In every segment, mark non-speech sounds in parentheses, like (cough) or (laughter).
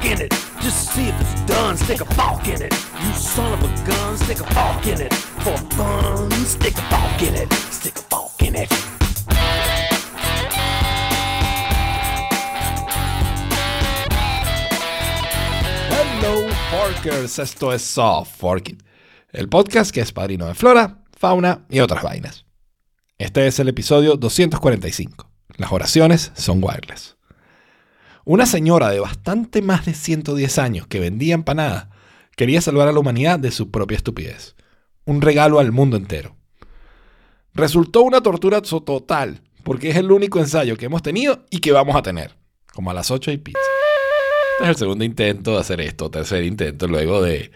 Just see if it's done, stick a in it. You son of a gun, stick a in it. For fun, stick a in it. Stick a in it. Hello Forkers, esto es Soft Forking, el podcast que es padrino de flora, fauna y otras vainas. Este es el episodio 245. Las oraciones son wireless. Una señora de bastante más de 110 años que vendía empanadas quería salvar a la humanidad de su propia estupidez. Un regalo al mundo entero. Resultó una tortura total, porque es el único ensayo que hemos tenido y que vamos a tener. Como a las 8 y pizza. Este es el segundo intento de hacer esto, tercer intento luego de,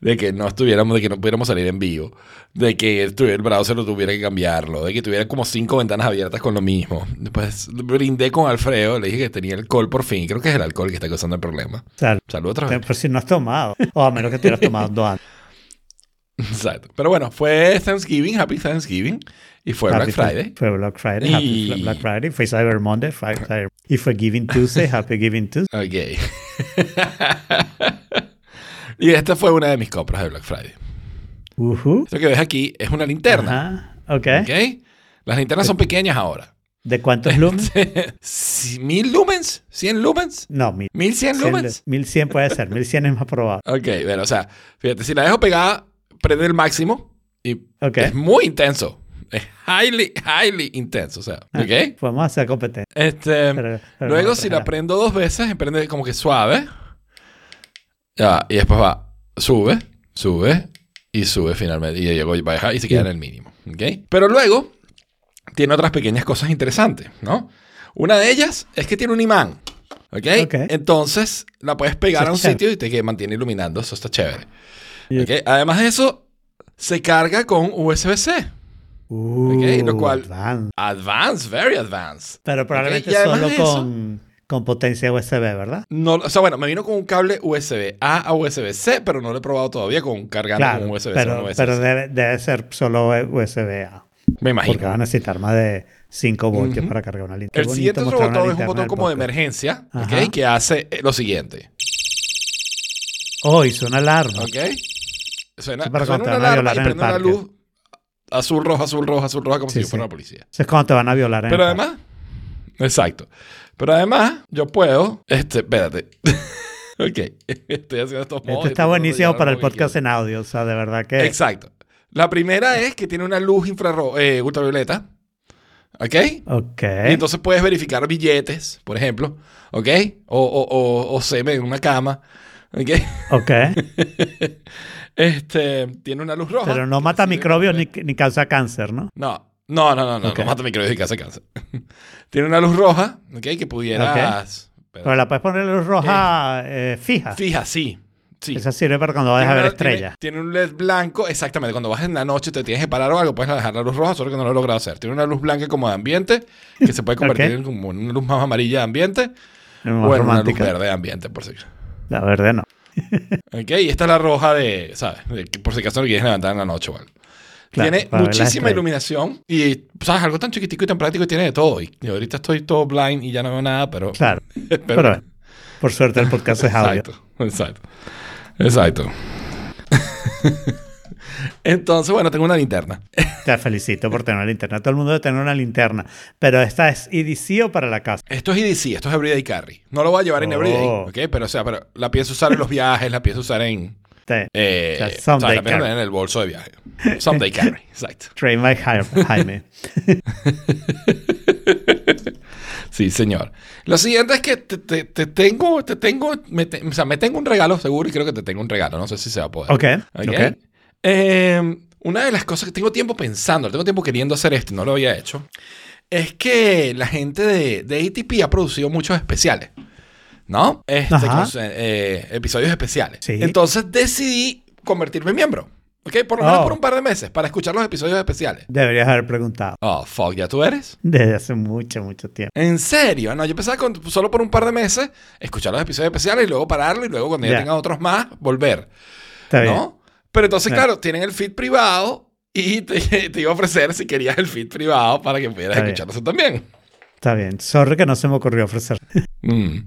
de que no estuviéramos, de que no pudiéramos salir en vivo, de que el browser lo tuviera que cambiarlo, de que tuviera como cinco ventanas abiertas con lo mismo. Después brindé con Alfredo, le dije que tenía alcohol por fin, creo que es el alcohol que está causando el problema. Salud. Salud otra vez. Pero si no has tomado. O a menos que te hubieras tomado dos antes. (laughs) Exacto. Pero bueno, fue Thanksgiving, Happy Thanksgiving. Y fue Black Friday. Fue Black Friday. Happy Black Friday. Fue Cyber Monday. Cyber- Y fue Giving Tuesday. Happy Giving Tuesday. (laughs) Ok. (laughs) y esta fue una de mis compras de Black Friday. Ujú. Esto que ves aquí es una linterna. Ajá. Ok. ¿Ok? Las linternas son pequeñas ahora. ¿De cuántos (laughs) lumens? ¿Mil lumens? ¿100 lumens? No, mil. ¿Mil cien lumens? 1100 puede ser. 1100 es más probable. (laughs) Ok, bueno, o sea, fíjate, si la dejo pegada, prende el máximo y Ok. es muy intenso. Es highly, highly intenso, o sea, Ah, ¿ok? Podemos hacer competencia. Este, Pero- pero luego, no, si la prendo dos veces, prende como que suave. Ya, y después va, sube, sube y sube finalmente. Y llegó y baja y se queda en el mínimo. ¿ok? Pero luego, tiene otras pequeñas cosas interesantes, ¿no? Una de ellas es que tiene un imán. ¿Ok? Entonces, la puedes pegar a un chévere. sitio y te que mantiene iluminando. Eso está chévere. Y- ¿ok? Además de eso, se carga con USB-C. Uh, lo cual- advanced. Advanced, very advanced. Pero probablemente solo de eso- con, potencia USB, ¿verdad? No, o sea, bueno, me vino con un cable USB A a USB-C, pero no lo he probado todavía con cargando Claro, con USB-C. pero, o USB-C. pero debe, debe ser solo USB-A. me imagino. Porque va a necesitar más de 5 voltios para cargar una linterna. El siguiente botón es un botón como de emergencia, ¿ok? Ajá. Que hace lo siguiente, Oh, hizo una alarma. ¿ok? Suena, Sí, suena una van a alarma y prende una parque. luz azul, roja, azul, roja, azul, roja, como Sí, si yo fuera sí. una policía. Eso es cuando te van a violar en Pero el además, exacto. Pero además, yo puedo, este, espérate. (laughs) ok, estoy haciendo estos modos. Esto está buenísimo para el podcast en audio. O sea, de verdad que... Exacto. La primera es que tiene una luz infrarroja, eh, ultravioleta. ¿Ok? Ok. Y entonces puedes verificar billetes, por ejemplo. ¿Ok? O, o, o, o semen en una cama. ¿Ok? Ok. (laughs) Este, tiene una luz roja. Pero no mata microbios ni, ni causa cáncer, ¿no? No, no, no, no, no, Ok. no mata microbios y cáncer. (laughs) tiene una luz roja, ¿ok? Que pudieras... Pero la puedes poner luz roja eh, fija. Fija, sí. Sí. Esa sirve para cuando vayas a ver una- tiene- estrellas. Tiene, un LED blanco, exactamente. Cuando vas en la noche te tienes que parar o algo, puedes dejar la luz roja, solo que no lo he logrado hacer. Tiene una luz blanca como de ambiente, que se puede convertir Ok. en como una luz más amarilla de ambiente, o en una luz romántica. verde de ambiente, por si. La verde no. (laughs) Ok, y esta es la roja de, ¿sabes? De por si acaso no quieres levantar en la noche o algo. Claro, tiene muchísima iluminación y, ¿sabes? Algo tan chiquitico y tan práctico y tiene de todo. Y, ahorita estoy todo blind y ya no veo nada, pero... Claro. (laughs) pero- Pero, bueno, por suerte el podcast es audio. (laughs) Exacto, exacto. Exacto. (laughs) Entonces, bueno, tengo una linterna. Te felicito por tener una linterna. Todo el mundo debe tener una linterna. Pero esta es EDC o para la casa. Esto es EDC, esto es Everyday Carry. No lo voy a llevar en Oh. Everyday, ¿ok? Pero, o sea, pero la pienso usar en los viajes, la pienso usar en... Te- Eh, O sea, someday pienso carry. en el bolso de viaje. Someday Carry, (laughs) exacto. Trademark Jaime- Jaime. (laughs) Sí, señor. Lo siguiente es que te, te- te tengo, te tengo, me te- o sea, me tengo un regalo seguro y creo que te tengo un regalo. No sé si se va a poder. Ok. ¿Ok? Ok. Eh, una de las cosas que tengo tiempo pensando, tengo tiempo queriendo hacer esto y no lo había hecho, es que la gente de, de ATP ha producido muchos especiales. ¿No? Este, con, eh, episodios especiales. Sí. Entonces decidí convertirme en miembro. ¿Ok? Por lo menos Oh. por un par de meses para escuchar los episodios especiales. Deberías haber preguntado. Oh, fuck, ¿ya tú eres? Desde hace mucho, mucho tiempo. ¿En serio? No, yo pensaba con, solo por un par de meses escuchar los episodios especiales y luego pararlo y luego cuando ya Ya. tenga otros más, volver. Está bien. ¿No? Pero entonces, claro, tienen el feed privado y te, (laughs) te iba a ofrecer si querías el feed privado para que pudieras Está bien. escucharlo tú también. Está bien. Sorry que no se me ocurrió ofrecer. Mm.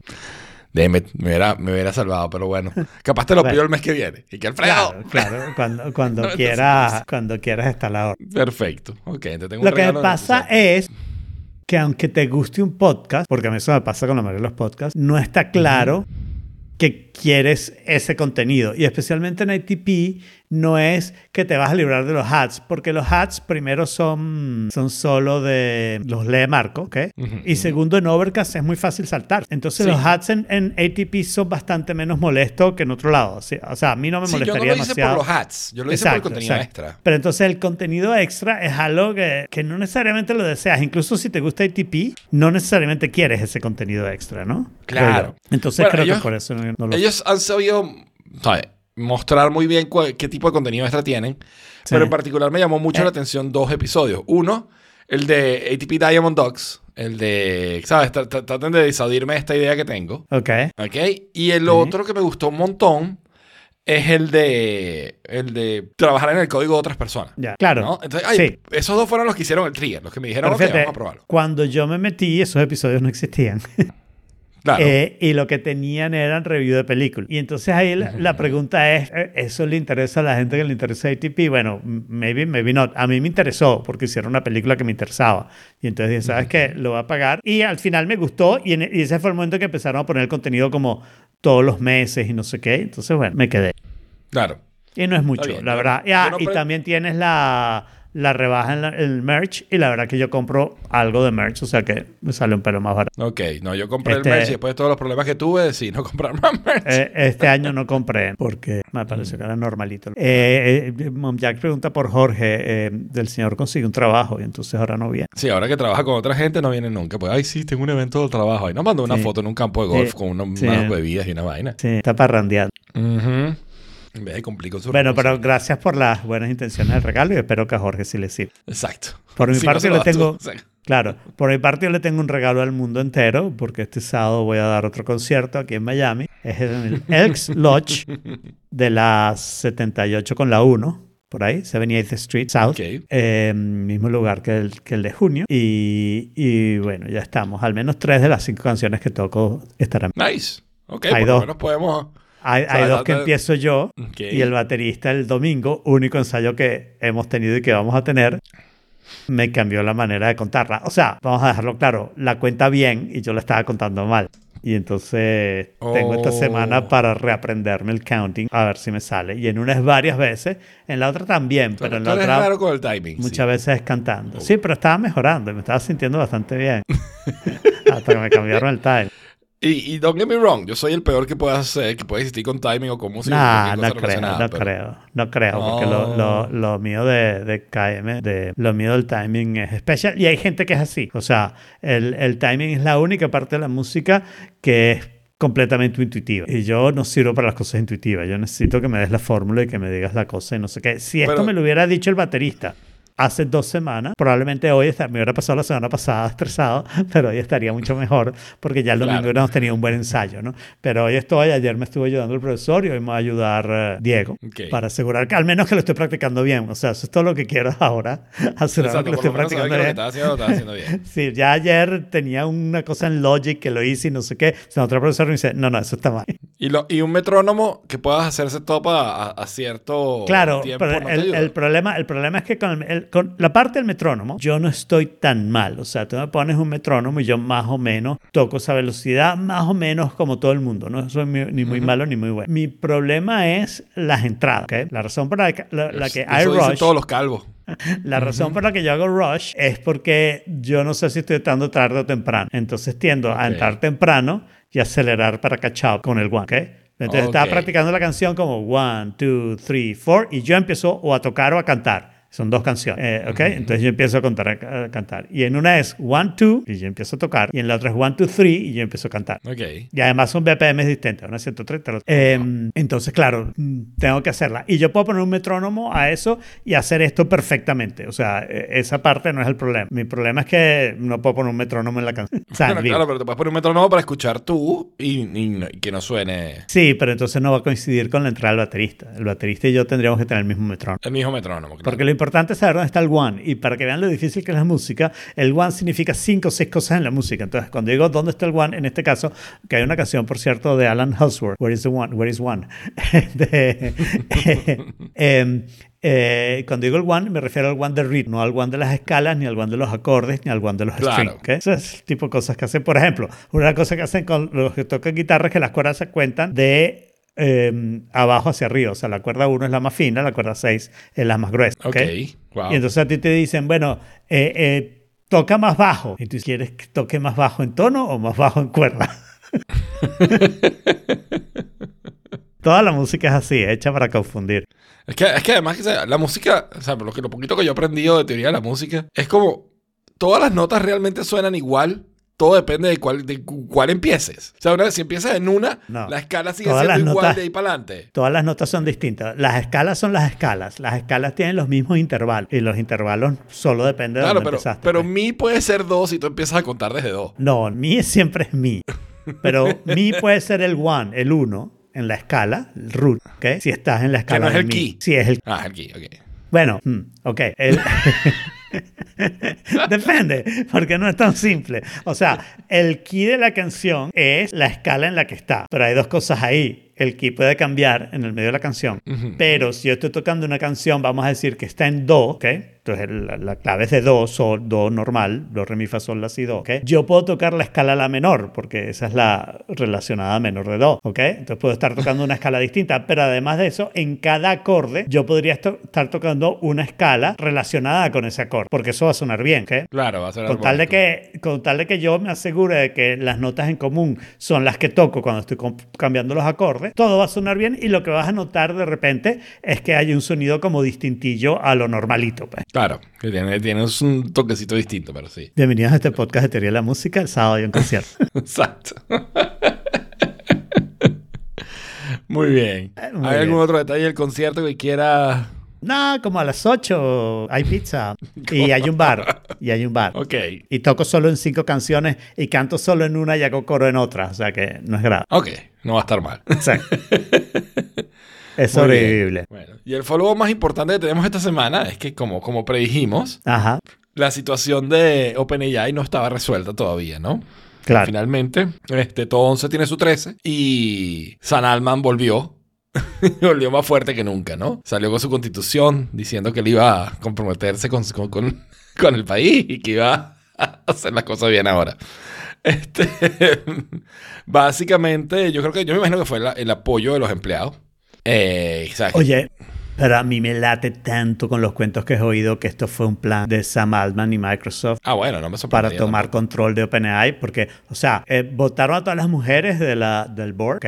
Damn it, me hubiera, me hubiera salvado, pero bueno. Capaz te lo pido el mes que viene. Y que Alfredo. Claro, claro, cuando, cuando, (laughs) Entonces, quieras, cuando quieras está la hora. Perfecto. Ok, te tengo un Lo que me de pasa es que aunque te guste un podcast, porque a mí eso me pasa con la mayoría de los podcasts, no está claro que quieres ese contenido. Y especialmente en ITP no es que te vas a librar de los ads, porque los ads primero son, son solo de los lee Marco, ¿ok? Y segundo, en Overcast es muy fácil saltar. Entonces Sí. los ads en, en ATP son bastante menos molestos que en otro lado. O sea, o sea, a mí no me Sí, yo no molestaría lo hice por los hats. Yo lo hice por el contenido extra. Pero entonces el contenido extra es algo que, que no necesariamente lo deseas. Incluso si te gusta ATP, no necesariamente quieres ese contenido extra, ¿no? Claro. Entonces Bueno, creo ellos- que por eso no, no lo Ellos han sabido ¿sabes? Mostrar muy bien qué tipo de contenido extra tienen. Sí. Pero en particular me llamó mucho Eh. la atención dos episodios. Uno, el de ATP Diamond Dogs. El de, ¿sabes? Tra- tra- Traten de disuadirme esta idea que tengo. Ok. ¿Ok? Y el otro que me gustó un montón es el de, el de trabajar en el código de otras personas. Ya. Claro. ¿no? Entonces, ay, Sí. esos dos fueron los que hicieron el trigger, los que me dijeron, Pero ok, vamos a probarlo. cuando yo me metí, esos episodios no existían. (laughs) Claro. Eh, y lo que tenían eran review de películas. Y entonces ahí la, la pregunta es, ¿eh, ¿eso le interesa a la gente que le interesa ATP? Bueno, maybe, maybe not. A mí me interesó porque hicieron una película que me interesaba. Y entonces dije, ¿sabes qué? Lo voy a pagar. Y al final me gustó y, en- y ese fue el momento que empezaron a poner el contenido como todos los meses y no sé qué. Entonces, bueno, me quedé. claro. Y no es mucho, bien. la verdad. Ah, no y también tienes la, la rebaja en la- el merch. Y la verdad que yo compro algo de merch, o sea que me sale un pelo más barato. Ok, no, yo compré Este- el merch y después de todos los problemas que tuve, decidí no comprar más merch. Eh, este año no compré porque me pareció que era normalito. Eh, eh, Mom Jack pregunta por Jorge, eh, del señor consigue un trabajo y entonces ahora no viene. Sí, ahora que trabaja con otra gente no viene nunca. Pues, ay, sí, tengo un evento de trabajo. Ahí nos mandó una Sí. foto en un campo de golf Sí. con una- Sí. unas bebidas y una vaina. Sí, está parrandeando. Ujú. En cumplir con su Bueno, pero gracias por las buenas intenciones del regalo y espero que a Jorge sí le sirva. Exacto. Por mi (laughs) Si no parte lo le tengo- Claro, por mi parte yo le tengo un regalo al mundo entero porque este sábado voy a dar otro concierto aquí en Miami. Es en el (laughs) Elks Lodge de las 78 con la 1, por ahí, 78th Street South. Ok. Eh, mismo lugar que el, que el de junio. Y, y bueno, ya estamos. Al menos tres de las cinco canciones que toco estarán. Nice. Ok, Hay por lo dos. menos podemos... Hay, sea, hay dos que empiezo yo Ok. y el baterista el domingo, único ensayo que hemos tenido y que vamos a tener, me cambió la manera de contarla. O sea, vamos a dejarlo claro, la cuenta bien y yo la estaba contando mal. Y entonces tengo esta Oh. semana para reaprenderme el counting, a ver si me sale. Y en una es varias veces, en la otra también, Tú- pero en la otra raro con el timing. sí. muchas veces es cantando. Sí, pero estaba mejorando, me estaba sintiendo bastante bien. (laughs) Hasta que me cambiaron el time. Y, y don't get me wrong, yo soy el peor que pueda hacer, que puede existir con timing o con música. Nah, no creo, no pero- creo, no creo, porque lo, lo, lo mío de, de KM, de, lo mío del timing es especial y hay gente que es así. O sea, el, el timing es la única parte de la música que es completamente intuitiva. Y yo no sirvo para las cosas intuitivas. Yo necesito que me des la fórmula y que me digas la cosa y no sé qué. Si esto Pero- me lo hubiera dicho el baterista hace dos semanas, probablemente hoy me hubiera pasado la semana pasada estresado, (laughs) pero hoy estaría mucho mejor porque ya el domingo Claro. hubiéramos tenido un buen ensayo, ¿no? Pero hoy estoy, ayer me estuvo ayudando el profesor y hoy me va a ayudar eh, Diego Ok. para asegurar que al menos que lo estoy practicando bien. O sea, eso es todo lo que quiero (laughs) ahora, asegurar que lo estoy practicando lo bien. estás haciendo lo estás haciendo (laughs) bien. Sí, ya ayer tenía una cosa en Logic que lo hice y no sé qué. O sea, otro profesor me dice, no, no, eso está mal. Y, lo, y un metrónomo que puedas hacerse topa a, a cierto Claro, tiempo. pero ¿no el, el problema, el problema es que con, el- el- con la parte del metrónomo, yo no estoy tan mal. O sea, tú me pones un metrónomo y yo más o menos toco esa velocidad, más o menos como todo el mundo. No soy ni muy malo ni muy bueno. Mi problema es las entradas. ¿ok? La razón por la que, la, la que Eso dicen rush, todos los calvos. la razón por la que yo hago rush es porque yo no sé si estoy entrando tarde o temprano. Entonces tiendo a Ok. entrar temprano y acelerar para catch up con el one. ¿ok? Entonces estaba Ok. practicando la canción como one, two, three, four y yo empiezo o a tocar o a cantar. Son dos canciones, eh, ¿ok? Entonces yo empiezo a, contar, a, cantar. Y en una es one, two y yo empiezo a tocar. Y en la otra es one, two, three y yo empiezo a cantar. Ok. Y además son BPMs distintos, una 130. la otra. Eh, entonces, claro, tengo que hacerla. Y yo puedo poner un metrónomo a eso y hacer esto perfectamente. O sea, eh, esa parte no es el problema. Mi problema es que no puedo poner un metrónomo en la canción. (laughs) O sea, en Bueno, vivo. claro, pero te puedes poner un metrónomo para escuchar tú y, y y que no suene Sí, pero entonces no va a coincidir con la entrada del baterista. El baterista y yo tendríamos que tener el mismo metrónomo. el mismo metrónomo. claro. Porque lo importante es saber dónde está el one. Y para que vean lo difícil que es la música, el one significa cinco o seis cosas en la música. Entonces, cuando digo dónde está el one, en este caso, que hay una canción, por cierto, de Alan Husworth, Where is the one? Where is one? (laughs) De- em, eh, cuando digo el one, me refiero al one de ritmo, no al one de las escalas, ni al one de los acordes, ni al one de los Claro. strings. ¿ok? Eso es el tipo de cosas que hacen. Por ejemplo, una cosa que hacen con los que tocan guitarra es que las cuerdas se cuentan de eh, abajo hacia arriba. O sea, la cuerda 1 es la más fina, la cuerda 6 es la más gruesa. ¿ok? Ok, wow. Y entonces a ti te dicen, bueno, eh, eh, toca más bajo. ¿Y tú quieres que toque más bajo en tono o más bajo en cuerda? (laughs) Toda la música es así, hecha para confundir. Es que, es que además que, sea, la música, o sea, por lo, que, lo poquito que yo he aprendido de teoría de la música, es como todas las notas realmente suenan igual. Todo depende de cuál, de cu- cuál empieces. O sea, una vez si empiezas en una, No. la escala sigue Todas siendo igual notas- de ahí para adelante. Todas las notas son distintas. Las escalas son las escalas. Las escalas tienen los mismos intervalos. Y los intervalos solo dependen de Claro, dónde pero, empezaste. pero pues. mi puede ser dos y tú empiezas a contar desde dos. No, mi siempre es mi. Pero mi puede ser el one, el uno, en la escala, el root, ¿ok? Si estás en la escala no es el mi. key. Sí, es el Ah, aquí, ok. Bueno, hmm, ok. el- (laughs) (laughs) Depende, porque no es tan simple. O sea, el key de la canción es la escala en la que está, pero hay dos cosas ahí. El key puede cambiar en el medio de la canción, pero si yo estoy tocando una canción, vamos a decir que está en do, ¿ok? Entonces la, la clave es de do, sol, do normal, do, re, mi, fa, sol, la, si, do, ¿ok? Yo puedo tocar la escala la menor, porque esa es la relacionada a menor de do, ¿ok? Entonces puedo estar tocando una escala distinta, pero además de eso, en cada acorde yo podría estar tocando una escala relacionada con ese acorde, porque eso va a sonar bien, ¿ok? Claro, va a ser Con tal, de que, con tal de que yo me asegure de que las notas en común son las que toco cuando estoy cambiando los acordes, todo va a sonar bien y lo que vas a notar de repente es que hay un sonido como distintillo a lo normalito. Pues. Claro, que tiene, tiene un toquecito distinto, pero sí. Bienvenidos a este podcast de Teoría de la Música, el sábado hay un concierto. (laughs) Exacto. (laughs) Muy bien. Eh, muy ¿Hay algún otro detalle del concierto que quiera? No, como a las 8 hay pizza (laughs) y hay un bar. Y hay un bar. Ok. Y toco solo en cinco canciones y canto solo en una y hago coro en otra. O sea que no es grave. Ok, no va a estar mal. Sea, (laughs) es Muy sobrevivible. Bueno, y el follow más importante que tenemos esta semana es que, como, como predijimos, Ajá, la situación de OpenAI no estaba resuelta todavía, ¿no? claro. Finalmente, este, todo 11 tiene su 13 y San Alman volvió. (laughs) volvió más fuerte que nunca, ¿no? Salió con su constitución diciendo que él iba a comprometerse con, con, el país y que iba a hacer las cosas bien ahora. Este, (laughs) básicamente, yo creo que yo me imagino que fue el apoyo de los empleados. Eh, Oye, pero a mí me late tanto con los cuentos que he oído que esto fue un plan de Sam Altman y Microsoft ah, bueno, no me para tomar tampoco. control de OpenAI, porque, o sea, eh, votaron a todas las mujeres de la, del board.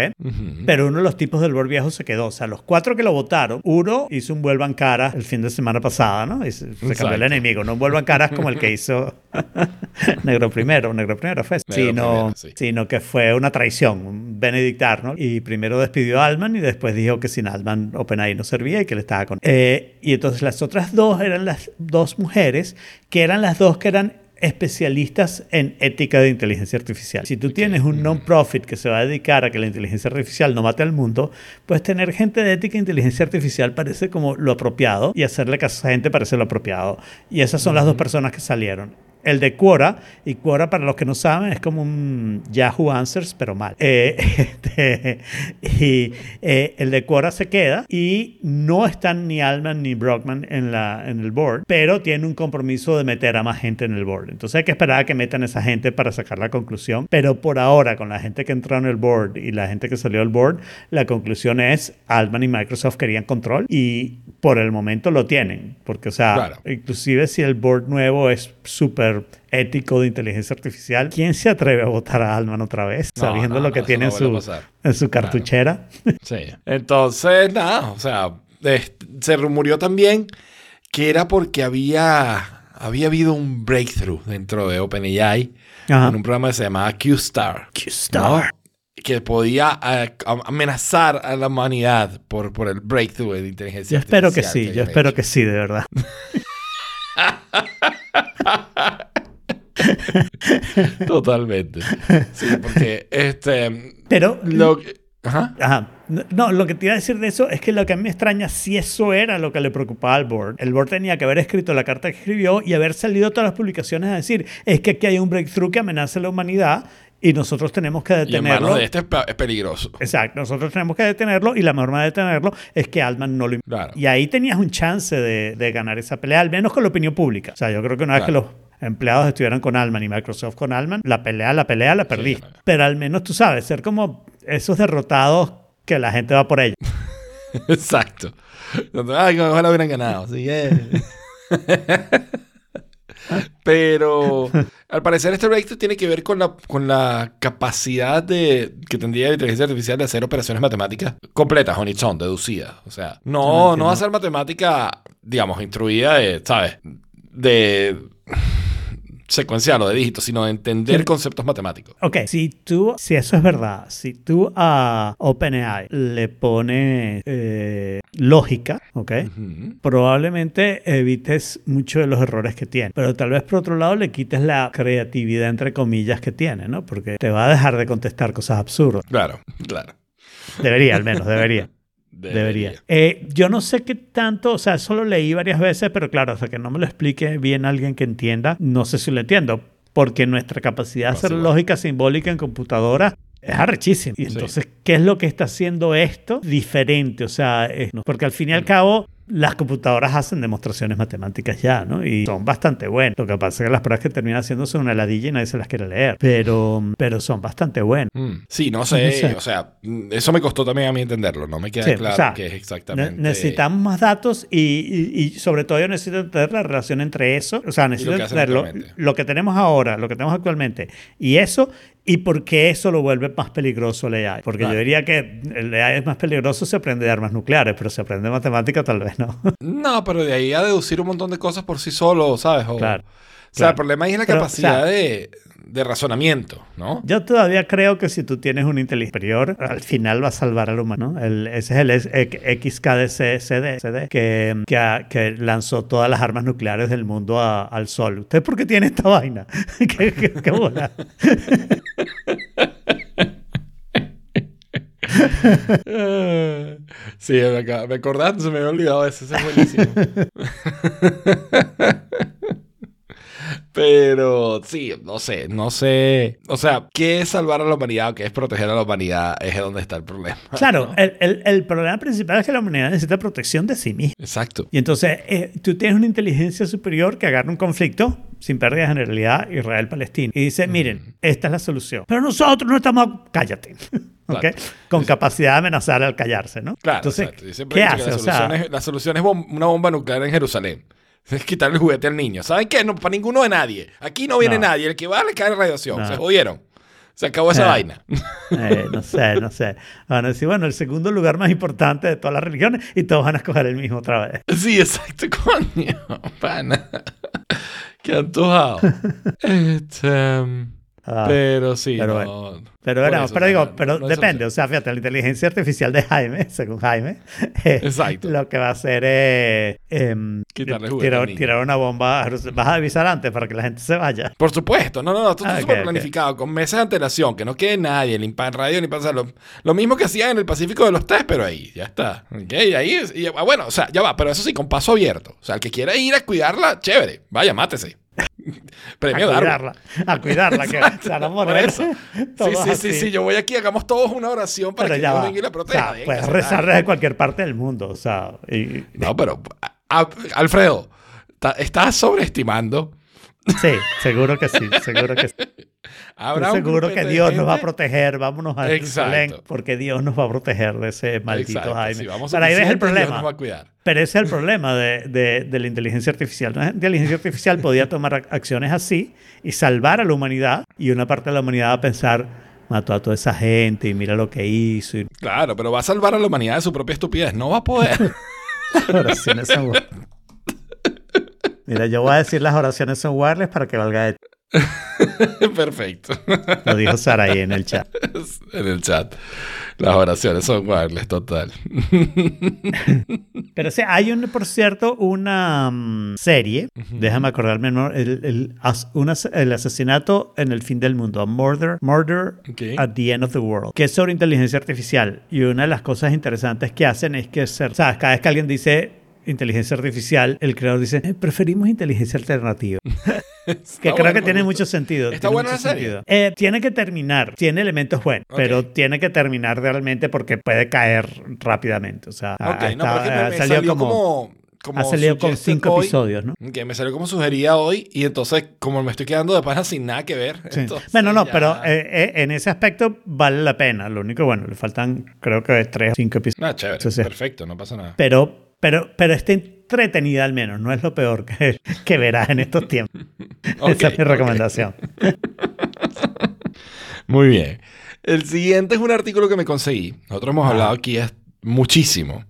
Pero uno de los tipos del board viejo se quedó. O sea, los cuatro que lo votaron, uno hizo un vuelvan cara el fin de semana pasada, ¿no? Y se, se cambió el enemigo. No un vuelvan caras como el que hizo (laughs) Negro Primero. Negro Primero fue. Negro sino, Primero, sí. sino que fue una traición, un benedictar, ¿no? Y primero despidió a Altman y después dijo que sin Altman OpenAI no servía y que él estaba con. Eh, y entonces las otras dos eran las dos mujeres que eran las dos que eran especialistas en ética de inteligencia artificial. Si tú tienes un non-profit que se va a dedicar a que la inteligencia artificial no mate al mundo, pues tener gente de ética e inteligencia artificial parece como lo apropiado y hacerle caso a esa gente parece lo apropiado. Y esas son las dos personas que salieron. El de Quora, y Quora para los que no saben es como un Yahoo Answers, pero mal. Eh, (laughs) este, y eh, el de Quora se queda y no están ni Altman ni Brockman en, la, en el board, pero tiene un compromiso de meter a más gente en el board. Entonces hay que esperar a que metan esa gente para sacar la conclusión. Pero por ahora, con la gente que entró en el board y la gente que salió del board, la conclusión es Altman y Microsoft querían control y por el momento lo tienen. Porque, o sea, Claro. inclusive si el board nuevo es súper ético de inteligencia artificial, ¿quién se atreve a votar a Altman otra vez? No, sabiendo no, lo no, que eso tiene no en, su, en su cartuchera. (laughs) Sí. Entonces, nada, o sea, se rumoreó también que era porque había, había habido un breakthrough dentro de OpenAI Ajá. en un programa que se llamaba Q-Star. Q-Star. Que podía eh, am- amenazar a la humanidad por, por el breakthrough de inteligencia Yo espero que artificial sí, yo habían espero hecho. que sí, de verdad. (laughs) (laughs) Totalmente. Sí, porque este. Pero, Lo que- Ajá. ajá, No, no, lo que te iba a decir de eso es que lo que a mí me extraña, si eso era lo que le preocupaba al board, el board tenía que haber escrito la carta que escribió y haber salido todas las publicaciones a decir, es que aquí hay un breakthrough que amenaza a la humanidad y nosotros tenemos que Y en detenerlo. manos de este es, pe- es peligroso. Exacto, nosotros tenemos que detenerlo y la mejor manera de detenerlo es que Altman no lo Claro. Y ahí tenías un chance de, de ganar esa pelea, al menos con la opinión pública. O sea, yo creo que una vez que los empleados estuvieran con Altman y Microsoft con Altman, la pelea, la pelea la perdiste. no. Pero al menos tú sabes, ser como esos derrotados que la gente va por ellos. (laughs) Exacto. Ay, ojalá hubieran ganado. Sí, eh. (laughs) Pero al parecer este breakthrough tiene que ver con la, con la capacidad de, que tendría la inteligencia artificial de hacer operaciones matemáticas completas, on its own, deducidas. O sea, No no, no hacer matemática, digamos, instruida de, ¿sabes? De secuencial o de dígitos, sino de entender Sí. conceptos matemáticos. Ok, si tú, si eso es verdad, si tú a OpenAI le pones eh, lógica, ok, probablemente evites muchos de los errores que tiene. Pero tal vez por otro lado le quites la creatividad, entre comillas, que tiene, ¿no? Porque te va a dejar de contestar cosas absurdas. Claro, claro. Debería, al menos, debería. (laughs) Debería. Eh, yo no sé qué tanto, o sea, eso lo leí varias veces, pero claro, hasta que no me lo explique bien alguien que entienda, no sé si lo entiendo. Porque nuestra capacidad de hacer lógica simbólica en computadora es arrechísima. Y Sí. entonces, ¿qué es lo que está haciendo esto diferente? O sea, es- porque al fin y al cabo, las computadoras hacen demostraciones matemáticas ya, ¿no? Y son bastante buenas. Lo que pasa es que las pruebas que terminan haciendo son una ladilla y nadie se las quiere leer. Pero, pero son bastante buenas. Mm. Sí, no sé, No sé. o sea, mm, eso me costó también a mí entenderlo, no me queda Sí, claro o sea, qué es exactamente. necesitamos más datos y, y- y sobre todo yo necesito entender la relación entre eso, o sea, necesito entender lo, lo que tenemos ahora, lo que tenemos actualmente y eso y por qué eso lo vuelve más peligroso el AI. Porque Claro. yo diría que el AI es más peligroso si aprende de armas nucleares, pero si aprende matemática tal vez no. (laughs) No, pero de ahí a deducir un montón de cosas por sí solo, ¿sabes? O, Claro, O sea, claro. el problema ahí es la Pero, capacidad o sea- de, de razonamiento, ¿no? Yo todavía creo que si tú tienes una inteligencia superior, al final va a salvar al humano. ¿no? El- ese es el CD, que, que, que lanzó todas las armas nucleares del mundo a- al sol. ¿Usted por qué tiene esta vaina? (laughs) ¿Qué, qué, qué bola? (laughs) Sí, me, acaba- me acordaste, se me había olvidado eso, ese es buenísimo. (laughs) Pero sí, no sé, no sé. O sea, ¿qué es salvar a la humanidad o qué es proteger a la humanidad? Es donde está el problema. Claro, el, el- el problema principal es que la humanidad necesita protección de sí misma. Exacto. Y entonces eh, tú tienes una inteligencia superior que agarra un conflicto sin pérdida de generalidad Israel-Palestina y dice, miren, esta es la solución. Pero nosotros no estamos... Cállate. (laughs) ¿Ok? Claro. Con capacidad de amenazar al callarse, ¿no? Claro, Entonces, ¿qué hace? La O sea, solución, es, la solución es bom- una bomba nuclear en Jerusalén. (laughs) Es quitarle el juguete al niño. ¿Saben qué? No, para ninguno de nadie. Aquí no viene No. nadie. El que va le cae radiación. No. Se jodieron. Se acabó esa Eh. vaina. (laughs) eh, no sé, no sé. Van a decir, bueno, el segundo lugar más importante de todas las religiones y todos van a escoger el mismo otra vez. (laughs) Sí, exacto, coño. Pana. Qué antojado. Este, Ah, pero sí, pero no. Pero, eso, digo, no- pero es depende. O sea, fíjate, la inteligencia artificial de Jaime, (laughs) según Jaime, eh, Exacto. lo que va a hacer es al tirar, tirar una bomba. Vas a avisar antes para que la gente se vaya. Por supuesto, no, no, no, todo Ah, está ok, súper planificado, con meses de antelación, que no quede nadie, ni en radio, ni pasa lo, lo mismo que hacían en el Pacífico de los Test, pero ahí, ya está. Ok, y ahí, es- y, ah, bueno, o sea, ya va, pero eso sí, con paso abierto. O sea, el que quiera ir a cuidarla, chévere, vaya, mátese. (laughs) Premio a Darwin. cuidarla. A cuidarla, que se van a Por morir. eso. (laughs) Sí, sí, sí, sí, yo voy aquí, hagamos todos una oración para Pero que Dios va. venga y la O proteja. sea, Dejen puedes rezar desde cualquier parte del mundo. O sea, y- No, pero, a- Alfredo, estás sobreestimando. sí, seguro que sí, seguro que sí. (laughs) Habrá seguro que Dios nos va a proteger. Vámonos a Jerusalén porque Dios nos va a proteger de ese maldito Exacto, Jaime. si vamos Pero ahí ves el problema. Pero ese es el problema de, de- de la inteligencia artificial. La inteligencia artificial podía tomar ac- acciones así y salvar a la humanidad y una parte de la humanidad va a pensar, mató a toda esa gente y mira lo que hizo. Y Claro, pero va a salvar a la humanidad de su propia estupidez. No va a poder. las (laughs) oraciones son... Mira, yo voy a decir las oraciones son wireless para que valga de... (laughs) Perfecto. Lo dijo Sara ahí en el chat. (laughs) en el chat. Las oraciones son wireless, total. Pero sí, hay un, por cierto, una mm, serie, déjame acordarme, ¿no? el, el, as- una- el asesinato en el fin del mundo, Murder, Murder at the End of the World, que es sobre inteligencia artificial. Y una de las cosas interesantes que hacen es que, ser, cada vez que alguien dice inteligencia artificial, el creador dice, "Eh, preferimos inteligencia alternativa. (laughs) que creo bueno, que tiene mucho sentido. ¿Está buena la serie? Eh, tiene que terminar, tiene elementos buenos, Ok. pero tiene que terminar realmente porque puede caer rápidamente. O sea, Ok, ha no, me, me salido salió como, como, como ha salido con cinco hoy, episodios, ¿no? Que me salió como sugería hoy y entonces como me estoy quedando de pana sin nada que ver. Sí. (laughs) entonces Bueno, no, ya- pero eh, eh, en ese aspecto vale la pena. Lo único, bueno, le faltan creo que tres o cinco episodios. Ah, chévere, sí. perfecto, no pasa nada. Pero, pero, pero está entretenida al menos. No es lo peor que, (laughs) que verás en estos tiempos. Ok, (laughs) Esa es mi recomendación. (laughs) Muy bien. El siguiente es un artículo que me conseguí. Nosotros hemos hablado aquí muchísimo,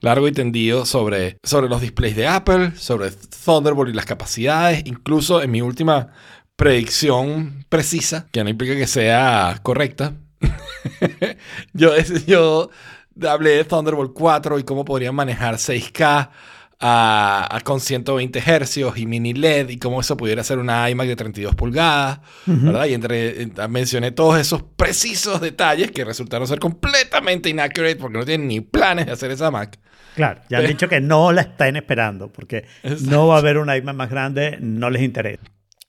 largo y tendido sobre, sobre los displays de Apple, sobre Thunderbolt y las capacidades, incluso en mi última predicción precisa, que no implica que sea correcta. yo, yo hablé de Thunderbolt 4 y cómo podrían manejar 6K a, a con 120 hercios y mini LED y cómo eso pudiera ser una iMac de 32 pulgadas, ¿verdad? Y entre, eh, mencioné todos esos precisos detalles que resultaron ser completamente inaccurate porque no tienen ni planes de hacer esa Mac. Claro, ya han dicho que no la están esperando porque Exacto. no va a haber una iMac más grande, no les interesa.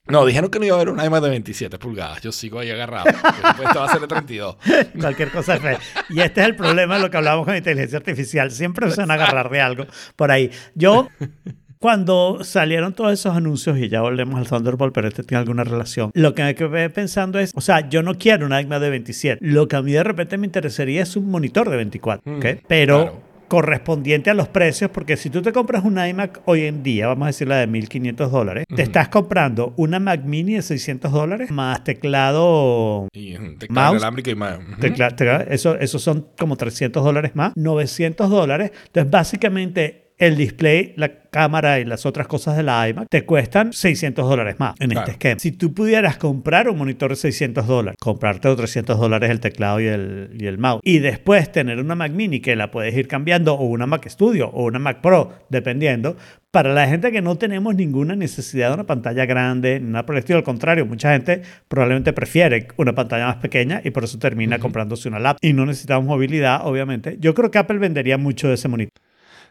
No, dijeron que no iba a haber una iMac de 27 pulgadas. Yo sigo ahí agarrado. Después esta va a ser de 32. (laughs) Cualquier cosa es fe. Y este es el problema de lo que hablamos con inteligencia artificial. Siempre se van a agarrar de algo por ahí. Yo, cuando salieron todos esos anuncios, y ya volvemos al Thunderbolt, pero este tiene alguna relación, lo que me quedé pensando es, o sea, yo no quiero una iMac de 27. Lo que a mí de repente me interesaría es un monitor de 24, ¿ok? Pero... claro. Correspondiente a los precios, porque si tú te compras una iMac hoy en día, vamos a decir la de 1.500 dólares, te estás comprando una Mac Mini de 600 dólares más teclado Y mm, teclado Mouse. y más. Tecla- tecla- eso, eso son como 300 dólares más, 900 dólares. Entonces, básicamente, el display, la cámara y las otras cosas de la iMac te cuestan 600 dólares más en Claro. este esquema. Si tú pudieras comprar un monitor de 600 dólares, comprarte los 300 dólares el teclado y el, y el mouse, y después tener una Mac Mini que la puedes ir cambiando, o una Mac Studio, o una Mac Pro, dependiendo, para la gente que no tenemos ninguna necesidad de una pantalla grande, ni nada por el estilo, al contrario, mucha gente probablemente prefiere una pantalla más pequeña y por eso termina comprándose una laptop. Y no necesitamos movilidad, obviamente. Yo creo que Apple vendería mucho de ese monitor.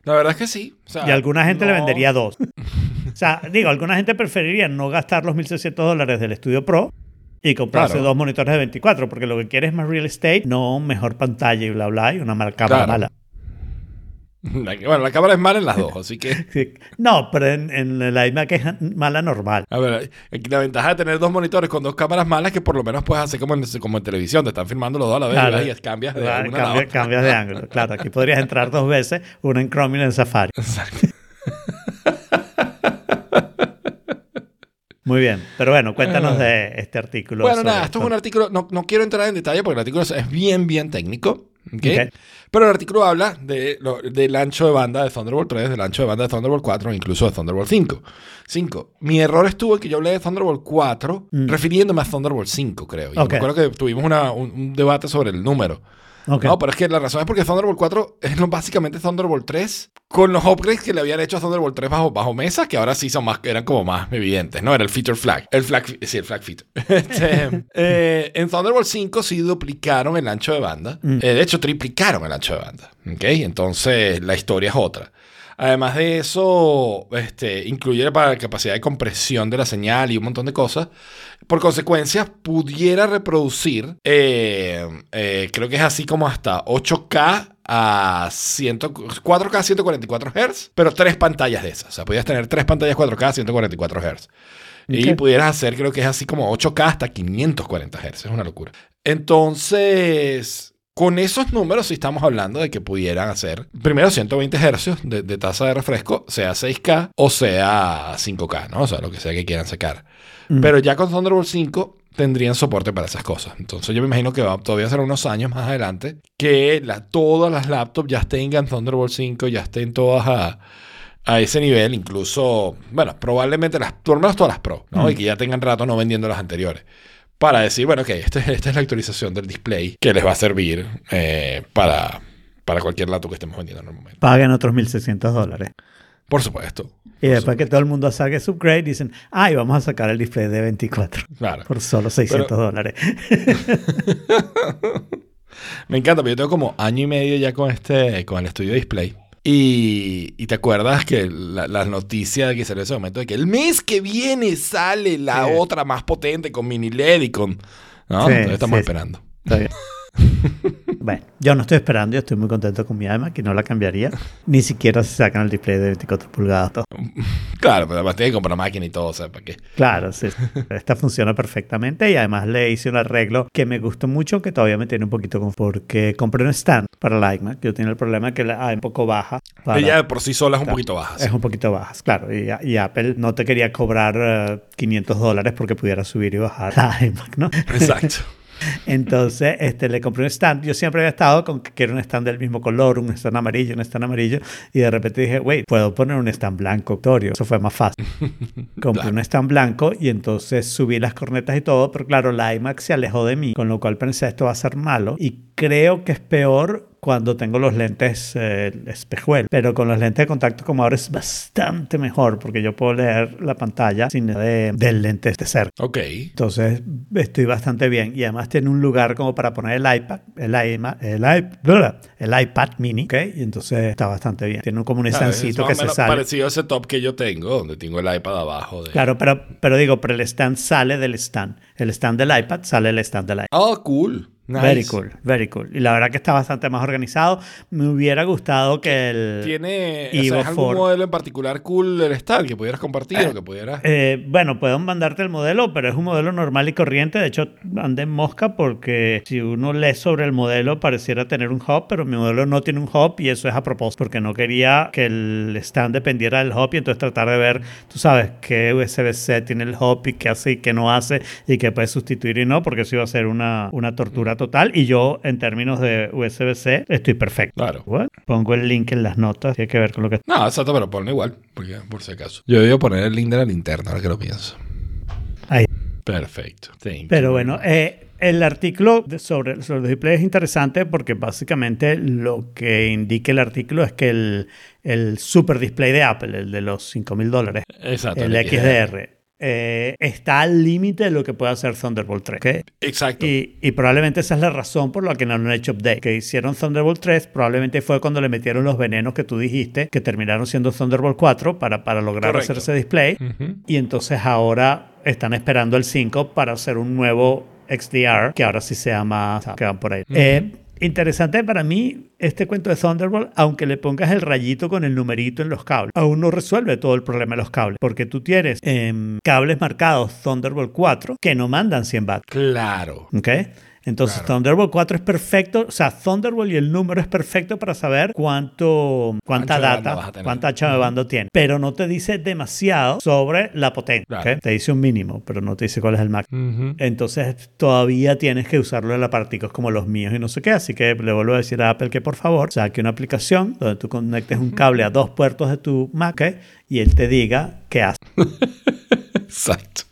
La verdad es que sí. O sea, Y alguna gente le vendería dos. (laughs) o sea, digo, alguna gente preferiría no gastar los 1.600 dólares del Studio Pro y comprarse Claro. dos monitores de 24, porque lo que quiere es más real estate, no mejor pantalla y bla, bla, y una mala cámara Claro. mala. La- Bueno, la cámara es mala en las dos, así que. (laughs) Sí. No, pero en, en la iMac es mala normal. A ver, la ventaja de tener dos monitores con dos cámaras malas es que por lo menos puedes hacer como en, como en televisión, te están filmando los dos a la vez Claro. y cambias de Ah, una a la cambia- otra. cambias de ángulo. Claro, aquí podrías entrar dos veces, una en Chrome y una en Safari. Muy bien, pero bueno, cuéntanos de este artículo. Bueno, nada, esto es un artículo, no, no quiero entrar en detalle porque el artículo es- bien, bien técnico. ¿ok? Ok. Pero el artículo habla de lo- del ancho de banda de Thunderbolt 3, del ancho de banda de Thunderbolt 4, incluso de Thunderbolt 5. 5. Mi error estuvo en que yo hablé de Thunderbolt 4 refiriéndome a Thunderbolt 5, creo. Y Mm. Ok. me acuerdo que tuvimos una- un, un debate sobre el número. Ok. No, pero es que la razón es porque Thunderbolt 4 es básicamente Thunderbolt 3 con los upgrades que le habían hecho a Thunderbolt 3 bajo, bajo mesa, que ahora sí son más, eran como más evidentes, ¿no? Era el feature flag. El flag, sí, el flag feature. (laughs) Este, eh, en Thunderbolt 5 sí duplicaron el ancho de banda. Eh, de hecho, triplicaron el ancho de banda. ¿Ok? Entonces, la historia es otra. Además de eso, este, incluye para la capacidad de compresión de la señal y un montón de cosas. Por consecuencia, pudiera reproducir, eh, eh, creo que es así como hasta 8K a 100, 4K a 144 Hz, pero tres pantallas de esas. O sea, podías tener tres pantallas 4K a 144 Hz. Y Ok. pudieras hacer, creo que es así como 8K hasta 540 Hz. Es una locura. Entonces, con esos números sí estamos hablando de que pudieran hacer primero 120 Hz de, de tasa de refresco, sea 6K o sea 5K, ¿no? O sea, lo que sea que quieran sacar. Pero ya con Thunderbolt 5 tendrían soporte para esas cosas. Entonces yo me imagino que va, todavía será unos años más adelante que la- todas las laptops ya tengan Thunderbolt 5, ya estén todas a, a ese nivel, incluso, bueno, probablemente las, por lo menos todas las Pro, ¿no? Y que ya tengan rato no vendiendo las anteriores. para decir, bueno, ok, este- esta es la actualización del display que les va a servir eh, para, para cualquier dato que estemos vendiendo en el momento. Paguen otros 1.600 dólares. Por supuesto. Y después que todo el mundo saque su upgrade, dicen, ay, vamos a sacar el display de 24 Claro. por solo 600 Pero- dólares. (laughs) Me encanta, pero yo tengo como año y medio ya con este, con el estudio display. Y, y te acuerdas que la, la noticia que salió en ese momento de que el mes que viene sale la Sí. otra más potente con mini LED y con. ¿No? Sí, Entonces estamos sí. esperando. Está bien. (laughs) bueno, yo no estoy esperando, yo estoy muy contento con mi iMac y no la cambiaría. Ni siquiera se sacan el display de 24 pulgadas. todo. Claro, pero además tiene que comprar máquina y todo, o sea, ¿para qué? Claro, sí. Esta funciona perfectamente y además le hice un arreglo que me gustó mucho, que todavía me tiene un poquito con porque compré un stand para la iMac. Yo tenía el problema que la es un poco baja. para- Ella por sí sola es un Claro. poquito baja. sí. Es un poquito bajas, claro. Y, y Apple no te quería cobrar eh, 500 dólares porque pudiera subir y bajar la iMac, ¿no? Exacto. (laughs) Entonces, este, le compré un stand. Yo siempre había estado con que quiero un stand del mismo color, un stand amarillo, un stand amarillo. Y de repente dije, wait, puedo poner un stand blanco, Victorio. Eso fue más fácil. (laughs) Compré Claro. un stand blanco y entonces subí las cornetas y todo. Pero claro, la iMac se alejó de mí, con lo cual pensé, esto va a ser malo. Y creo que es peor cuando tengo los lentes eh. Pero con los lentes de contacto como ahora es bastante mejor porque yo puedo leer la pantalla sin de, del lente de cerca. Ok. Entonces estoy bastante bien y además tiene un lugar como para poner el iPad, el, el, iP- el iPad mini, ¿ok? Y entonces está bastante bien. Tiene como un Claro, es estancito que se sale. parecido a ese top que yo tengo, donde tengo el iPad abajo. De... Claro, pero, pero digo, pero el stand sale del stand. El stand del iPad sale del stand del iPad. Oh, cool. Nice. Very cool, very cool. Y la verdad que está bastante más organizado. Me hubiera gustado que el... ¿Tiene o Evo sea, ¿es algún modelo en particular cool del stand que pudieras compartir o que pudieras... Eh, bueno, puedo mandarte el modelo, pero es un modelo normal y corriente. De hecho, andé en mosca porque si uno lee sobre el modelo pareciera tener un hub, pero mi modelo no tiene un hub y eso es a propósito, porque no quería que el stand dependiera del hub y entonces tratar de ver, tú sabes, qué USB-C tiene el hub y qué hace y qué no hace y qué puede sustituir y no, porque eso iba a ser una, una tortura total. Y yo, en términos de USB-C, estoy perfecto. Claro. Bueno, pongo el link en las notas, tiene que ver con lo que... No, exacto, pero ponlo igual, porque, por si acaso. Yo iba a poner el link de la linterna, ahora que lo pienso. Ahí. Perfecto. Thank Pero bueno, eh, el artículo sobre, sobre los displays es interesante porque básicamente lo que indica el artículo es que el, el super display de Apple, el de los 5 mil dólares, Exacto. el XDR, eh, está al límite de lo que puede hacer Thunderbolt 3. ¿ok? Exacto. Y, y probablemente esa es la razón por la que no han hecho update. Que hicieron Thunderbolt 3, probablemente fue cuando le metieron los venenos que tú dijiste, que terminaron siendo Thunderbolt 4 para, para lograr Correcto. hacer ese display. Ujú. Y entonces ahora están esperando el 5 para hacer un nuevo XDR, que ahora sí se llama, que van por ahí. Eh, interesante para mí este cuento de Thunderbolt, aunque le pongas el rayito con el numerito en los cables, aún no resuelve todo el problema de los cables, porque tú tienes em, cables marcados Thunderbolt 4 que no mandan 100 watts. Claro. ¿Ok? Entonces, Claro. Thunderbolt 4 es perfecto, o sea, Thunderbolt y el número es perfecto para saber cuánto, cuánta Ancho data, cuánta ancha de banda tiene, pero no te dice demasiado sobre la potencia. Te dice un mínimo, pero no te dice cuál es el máximo. Entonces, todavía tienes que usarlo en aparaticos como los míos y no sé qué. Así que le vuelvo a decir a Apple que por favor saque una aplicación donde tú conectes un cable a dos puertos de tu Mac y él te diga qué hace. (laughs) Exacto.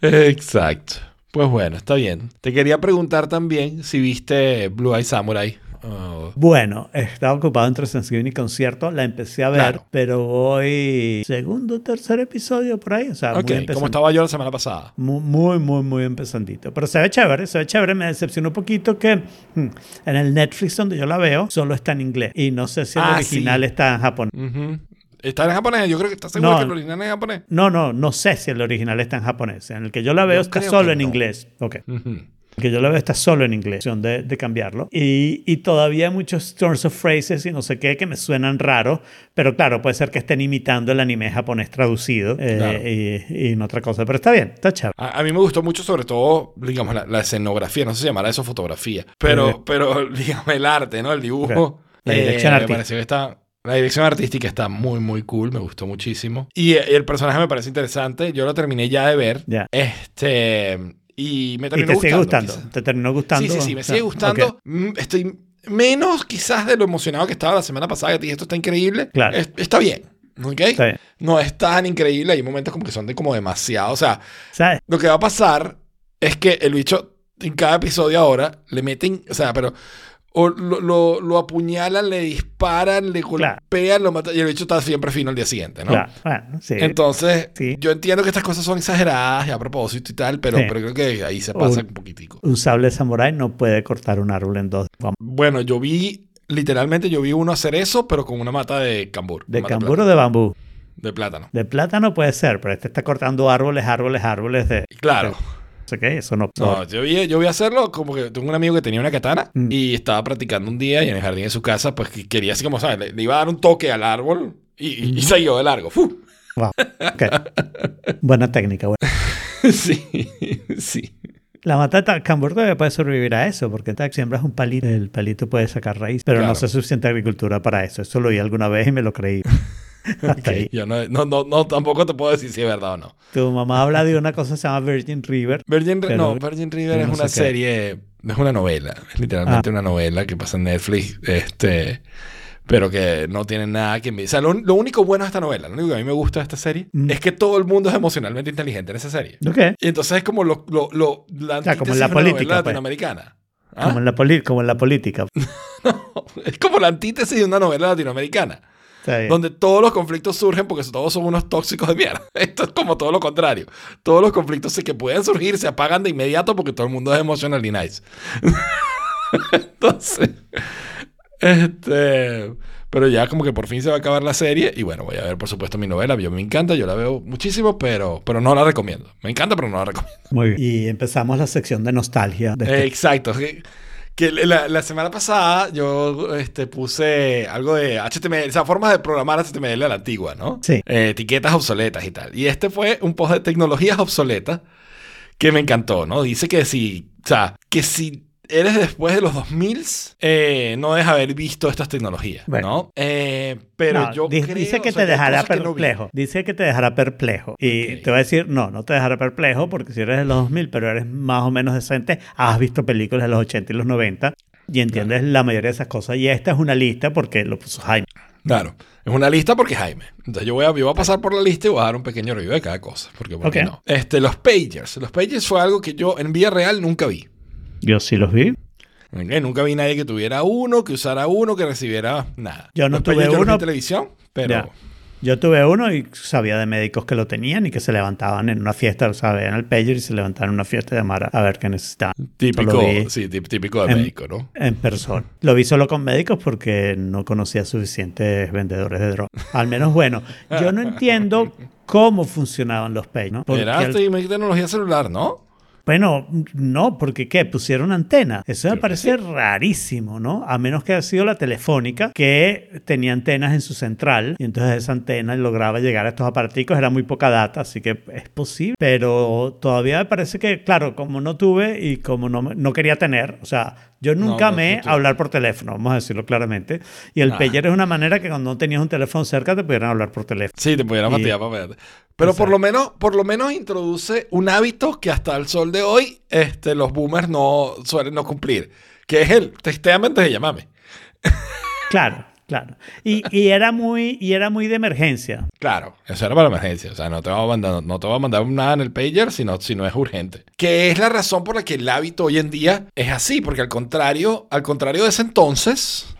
Exacto. Pues bueno, está bien. Te quería preguntar también si viste Blue Eye Samurai. Oh, Bueno, estaba ocupado entre Thanksgiving y concierto. La empecé a ver, Claro. pero voy segundo, tercer episodio por ahí. O sea, ok, muy como estaba yo la semana pasada. Muy, muy, muy, muy empezandito. Pero se ve chévere, se ve chévere. Me decepcionó un poquito que hmm, en el Netflix donde yo la veo solo está en inglés. Y no sé si el Ah, original sí. está en japonés. Ujú. ¿Está en japonés? Yo creo que está seguro No. que el original es en japonés. No, no, no sé si el original está en japonés. En el que yo la veo Yo está solo en no. inglés. Ok. Ujú. El que yo la veo está solo en inglés. De, de cambiarlo. Y, y todavía hay muchos turns of phrases y no sé qué que me suenan raros. Pero claro, puede ser que estén imitando el anime japonés traducido eh, Claro. y, y no otra cosa. Pero está bien, está chévere. A, a mí me gustó mucho, sobre todo, digamos, la, la escenografía. No sé si llamará eso fotografía. Pero, Eh. pero (laughs) digamos, el arte, ¿no? El dibujo. Ok. La dirección me artística. pareció que está... La dirección artística está muy, muy cool. Me gustó muchísimo. Y, eh, el personaje me parece interesante. Yo lo terminé ya de ver. Ya. Este... Y me Y terminó te sigue gustando. gustando. quizás. Te terminó gustando. Sí, sí, sí, me sigue sea, gustando. Mm, Estoy menos quizás de lo emocionado que estaba la semana pasada. Que te dije, esto está increíble. Claro. Es- está bien. ¿Ok? Está bien. No es tan increíble. Hay momentos como que son de como demasiado. O sea, ¿Sabes? lo que va a pasar es que el bicho en cada episodio ahora le meten, o sea, pero o lo, lo, lo apuñalan, le disparan, le Claro. golpean, lo matan y el bicho está siempre fino al día siguiente, ¿no? Claro, bueno, sí. Entonces, Sí. yo entiendo que estas cosas son exageradas y a propósito y tal, pero, Sí. pero creo que ahí se pasa Un- un poquitico. un sable samurái no puede cortar un árbol en dos. Vamos, Bueno, yo vi, literalmente yo vi uno hacer eso, pero con una mata de cambur. ¿De cambur o de bambú? De plátano. De plátano puede ser, pero este está cortando árboles, árboles, árboles de... Claro. Sé qué, eso no... No, yo vi, yo vi hacerlo como que tengo un amigo que tenía una katana Mm. y estaba practicando un día y en el jardín de su casa, pues que quería así como, ¿sabes? Le, le iba a dar un toque al árbol y, y, y siguió de largo. ¡Fu! Wow. Ok. Buena técnica, buena. (laughs) sí, sí. La mata de cambur todavía puede sobrevivir a eso, porque te siembras un palito, el palito puede sacar raíz, pero no sé suficiente agricultura para eso. Eso lo oí alguna vez y me lo creí. (laughs) (laughs) Ahí. (laughs) Yo no, no, no, no, tampoco te puedo decir si es verdad o no. Tu mamá habla de una cosa que se llama Virgin River. Virgin, Pero- no, Virgin River es no una serie, es una novela, es literalmente Ah. una novela que pasa en Netflix, este, pero que no tiene nada que ver. O sea, lo, lo único bueno de esta novela, lo único que a mí me gusta de esta serie, Mm. es que todo el mundo es emocionalmente inteligente en esa serie. ¿Ok? Y entonces es como lo, lo, lo- la sea, como en la política, novela pues. latinoamericana. ¿Ah? Como, en la como en la política. (laughs) Es como la antítesis de una novela latinoamericana. Donde todos los conflictos surgen porque todos son unos tóxicos de mierda. (laughs) Esto es como todo lo contrario. Todos los conflictos que pueden surgir se apagan de inmediato porque todo el mundo es emotionally nice. (laughs) Entonces, este, pero ya como que por fin se va a acabar la serie y bueno, voy a ver por supuesto mi novela. Yo me encanta, yo la veo muchísimo, pero, pero no la recomiendo. Me encanta, pero no la recomiendo. Muy bien. Y empezamos la sección de nostalgia. de este- exacto. Que, la semana pasada yo este, puse algo de HTML, o sea, formas de programar HTML a la antigua, ¿no? Sí. Eh, etiquetas obsoletas y tal. Y este fue un post de tecnologías obsoletas que me encantó, ¿no? Dice que si, o sea, que si eres después de los 2000, eh, no debes haber visto estas tecnologías, Bueno. ¿no? Eh, pero No, yo di- creo, dice que o sea, te dejará cosas que no perplejo. dice que te dejará perplejo. Y Ok. te va a decir, no, no te dejará perplejo porque si eres de los 2000, pero eres más o menos decente, has visto películas de los 80 y los 90 y entiendes la mayoría de esas cosas. Y esta es una lista porque lo puso Jaime. Claro. Es una lista porque Jaime. Entonces yo voy, a, yo voy a pasar por la lista y voy a dar un pequeño review de cada cosa. Porque ¿por qué Ok. no? Este, los pagers. Los pagers fue algo que yo en vida real nunca vi. Yo sí los vi. Nunca vi nadie que tuviera uno, que usara uno, que recibiera nada. Yo no Los tuve yo uno. en televisión, pero... Ya. Yo tuve uno y sabía de médicos que lo tenían y que se levantaban en una fiesta, o sea, veían el pager y se levantaban en una fiesta de llamar a ver qué necesitaban. Típico, sí, tí- típico de en- médico, ¿no? En persona. Lo vi solo con médicos porque no conocía suficientes vendedores de drogas. Al menos, bueno, yo no entiendo (laughs) cómo funcionaban los pagers, ¿no? Porque Era tecnología celular, ¿no? Bueno, no, porque ¿qué? Pusieron antena. Eso me parece rarísimo, ¿no? A menos que haya sido la telefónica que tenía antenas en su central y entonces esa antena lograba llegar a estos aparaticos. Era muy poca data, así que es posible. Pero todavía me parece que, claro, como no tuve y como no, no quería tener, o sea, yo No, nunca no, me tú- hablar por teléfono, vamos a decirlo claramente. Y el Ah. pager es una manera que cuando no tenías un teléfono cerca te pudieran hablar por teléfono. Sí, te pudieran fastidiar para ver. Pero por lo menos, por lo menos introduce un hábito que hasta el sol de hoy, este, los boomers no suelen no cumplir. Que es el testéame antes de llamarme. Claro, claro. Y, y era muy, y era muy de emergencia. Claro, eso era para emergencia. O sea, no te va a mandar, no te va a mandar nada en el pager si no, si no es urgente. Que es la razón por la que el hábito hoy en día es así. Porque al contrario, al contrario de ese entonces,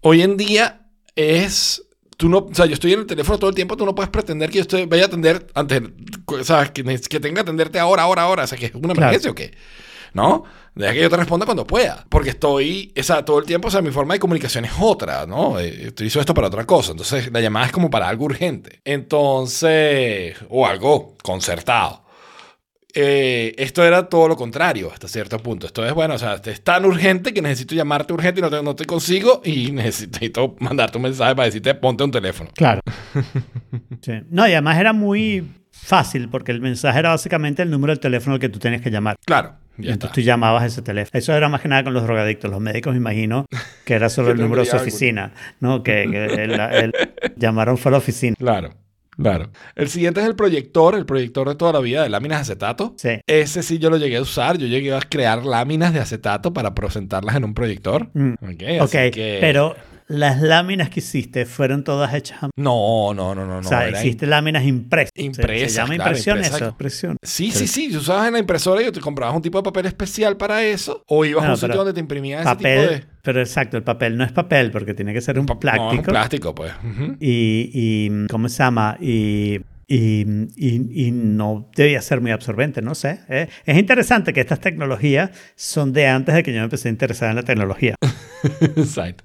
hoy en día es. Tú no, o sea, yo estoy en el teléfono todo el tiempo, tú no puedes pretender que yo estoy, vaya a atender antes, o sea, que, que tenga que atenderte ahora, ahora, ahora, o sea, que es una Claro. emergencia o qué. ¿no? Deja que yo te responda cuando pueda. Porque estoy, o sea, todo el tiempo, o sea, mi forma de comunicación es otra, ¿no? Eh, Utilizo esto para otra cosa. Entonces, la llamada es como para algo urgente. Entonces, o algo concertado. Eh, esto era todo lo contrario hasta cierto punto. Esto es, bueno, o sea, es tan urgente que necesito llamarte urgente y no te, no te consigo y (laughs) necesito mandarte un mensaje para decirte ponte un teléfono. Claro. (laughs) Sí. No, y además era muy fácil porque el mensaje era básicamente el número del teléfono al que tú tenías que llamar. Claro, Está. entonces tú llamabas a ese teléfono. Eso era más que nada con los drogadictos. Los médicos, me imagino, que era solo (laughs) el número de su oficina. ¿no? Que, que el- el- (laughs) llamaron fue a la oficina. Claro, claro. El siguiente es el proyector, el proyector de toda la vida de láminas de acetato. Sí. Ese sí yo lo llegué a usar. Yo llegué a crear láminas de acetato para presentarlas en un proyector. Mm. Ok, Ok, así que- pero las láminas que hiciste fueron todas hechas a No, no, no, no. no O sea, hiciste láminas impresas. Impresas, Se, llama claro, impresión impresas. eso. Impresión. Sí, sí, sí. Tú usabas en la impresora y te comprabas un tipo de papel especial para eso. O ibas a un sitio donde te imprimían ese tipo de. pero exacto, el papel no es papel porque tiene que ser un No, es plástico. un plástico, pues. Y, y, ¿cómo se llama? Y, y, y- y no debía ser muy absorbente, no sé. ¿eh? Es interesante que estas tecnologías son de antes de que yo me empecé a interesar en la tecnología. (laughs) Exacto.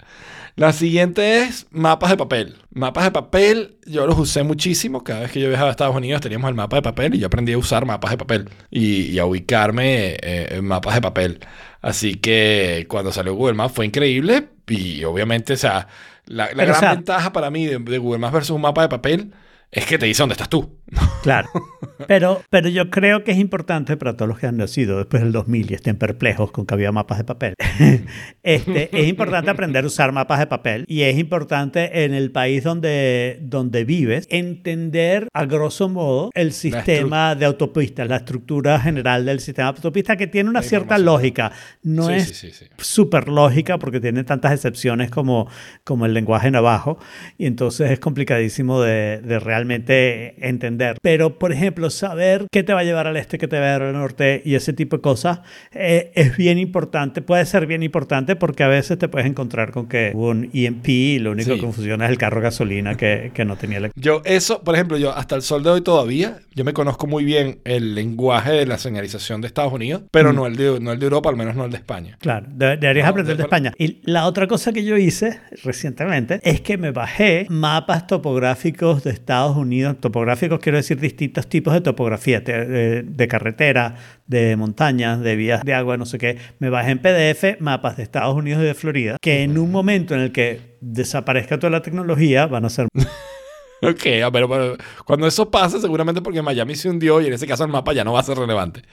La siguiente es mapas de papel. Mapas de papel, yo los usé muchísimo. Cada vez que yo viajaba a Estados Unidos teníamos el mapa de papel y yo aprendí a usar mapas de papel y, y a ubicarme eh, en mapas de papel. Así que cuando salió Google Maps fue increíble y obviamente, o sea, la, gran o sea- ventaja para mí de, de Google Maps versus un mapa de papel es que te dice dónde estás tú. Claro. (laughs) Pero, pero yo creo que es importante para todos los que han nacido después del 2000 y estén perplejos con que había mapas de papel. (laughs) este, es importante aprender a usar mapas de papel y es importante en el país donde, donde vives entender a grosso modo el sistema de autopistas, la estructura general del sistema de autopistas que tiene una cierta lógica. No Sí, es sí, sí, sí. súper lógica porque tiene tantas excepciones como, como el lenguaje navajo y entonces es complicadísimo de, de realmente entender. Pero, por ejemplo, saber qué te va a llevar al este, qué te va a llevar al norte y ese tipo de cosas eh, es bien importante, puede ser bien importante porque a veces te puedes encontrar con que hubo un EMP y lo único Sí. que funciona es el carro gasolina que, que no tenía electricidad. Yo, eso, por ejemplo, yo hasta el sol de hoy todavía, yo me conozco muy bien el lenguaje de la señalización de Estados Unidos, pero no, el de, no el de Europa, al menos no el de España. Claro, de- deberías No, aprender de de- España. Y la otra cosa que yo hice recientemente es que me bajé mapas topográficos de Estados Unidos. Topográficos quiero decir distintos tipos de topografía, de, de- de carretera, de montañas, de vías de agua, no sé qué. Me bajé en PDF mapas de Estados Unidos y de Florida, que en un momento en el que desaparezca toda la tecnología van a ser (laughs) Ok, ah, pero, pero cuando eso pasa, seguramente porque Miami se hundió y en ese caso el mapa ya no va a ser relevante.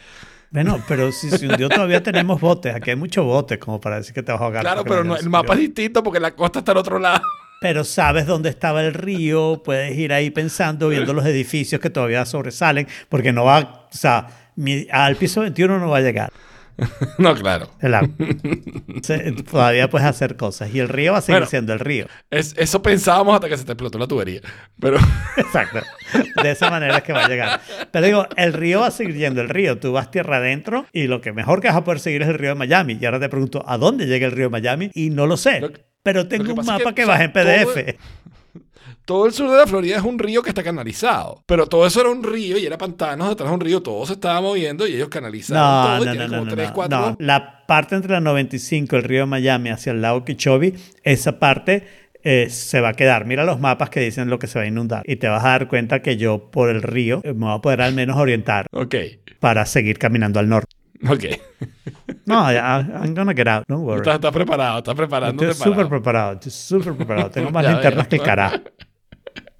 Bueno, pero si se hundió (laughs) todavía tenemos botes. Aquí hay muchos botes como para decir que te vas a ahogar. Claro, pero no el mapa es distinto porque la costa está al otro lado. Pero sabes dónde estaba el río, puedes ir ahí pensando, viendo los edificios que todavía sobresalen, porque no va, o sea, mi- al piso 21 no va a llegar (laughs) no, claro. el agua. Todavía puedes hacer cosas y el río va a seguir Bueno. siendo el río. Es- eso pensábamos hasta que se te explotó la tubería. Pero (laughs) Exacto. De esa manera es que va a llegar. Pero digo, el río va a seguir yendo el río. Tú vas tierra adentro y lo que mejor que vas a poder seguir es el río de Miami. Y ahora te pregunto, ¿a dónde llega el río de Miami? Y no lo sé. Lo pero tengo un es mapa que, que, o sea, bajé en todo- PDF. todo el sur de la Florida es un río que está canalizado. Pero todo eso era un río y era pantanos detrás de un río. Todo se estaba moviendo y ellos canalizaron No, todo. y no, no, tienen no, como no. La parte entre la 95, el río de Miami, hacia el lago Kichobi, esa parte eh, se va a quedar. Mira los mapas que dicen lo que se va a inundar. Y te vas a dar cuenta que yo por el río eh, me voy a poder al menos orientar Ok, para seguir caminando al norte. Ok. No, ya, I'm gonna get out, don't worry. Estás, estás preparado, estás preparándote Estoy súper para... preparado, estoy súper preparado. Tengo (laughs) más linternas que el carajo.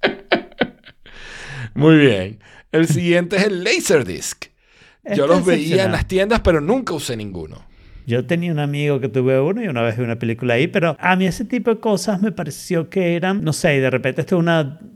(laughs) Muy bien. El siguiente es el Laserdisc. Yo Este los es veía en las tiendas, pero nunca usé ninguno. Yo tenía un amigo que tuve uno y una vez vi una película ahí, pero a mí ese tipo de cosas me pareció que eran, no sé, y de repente esto es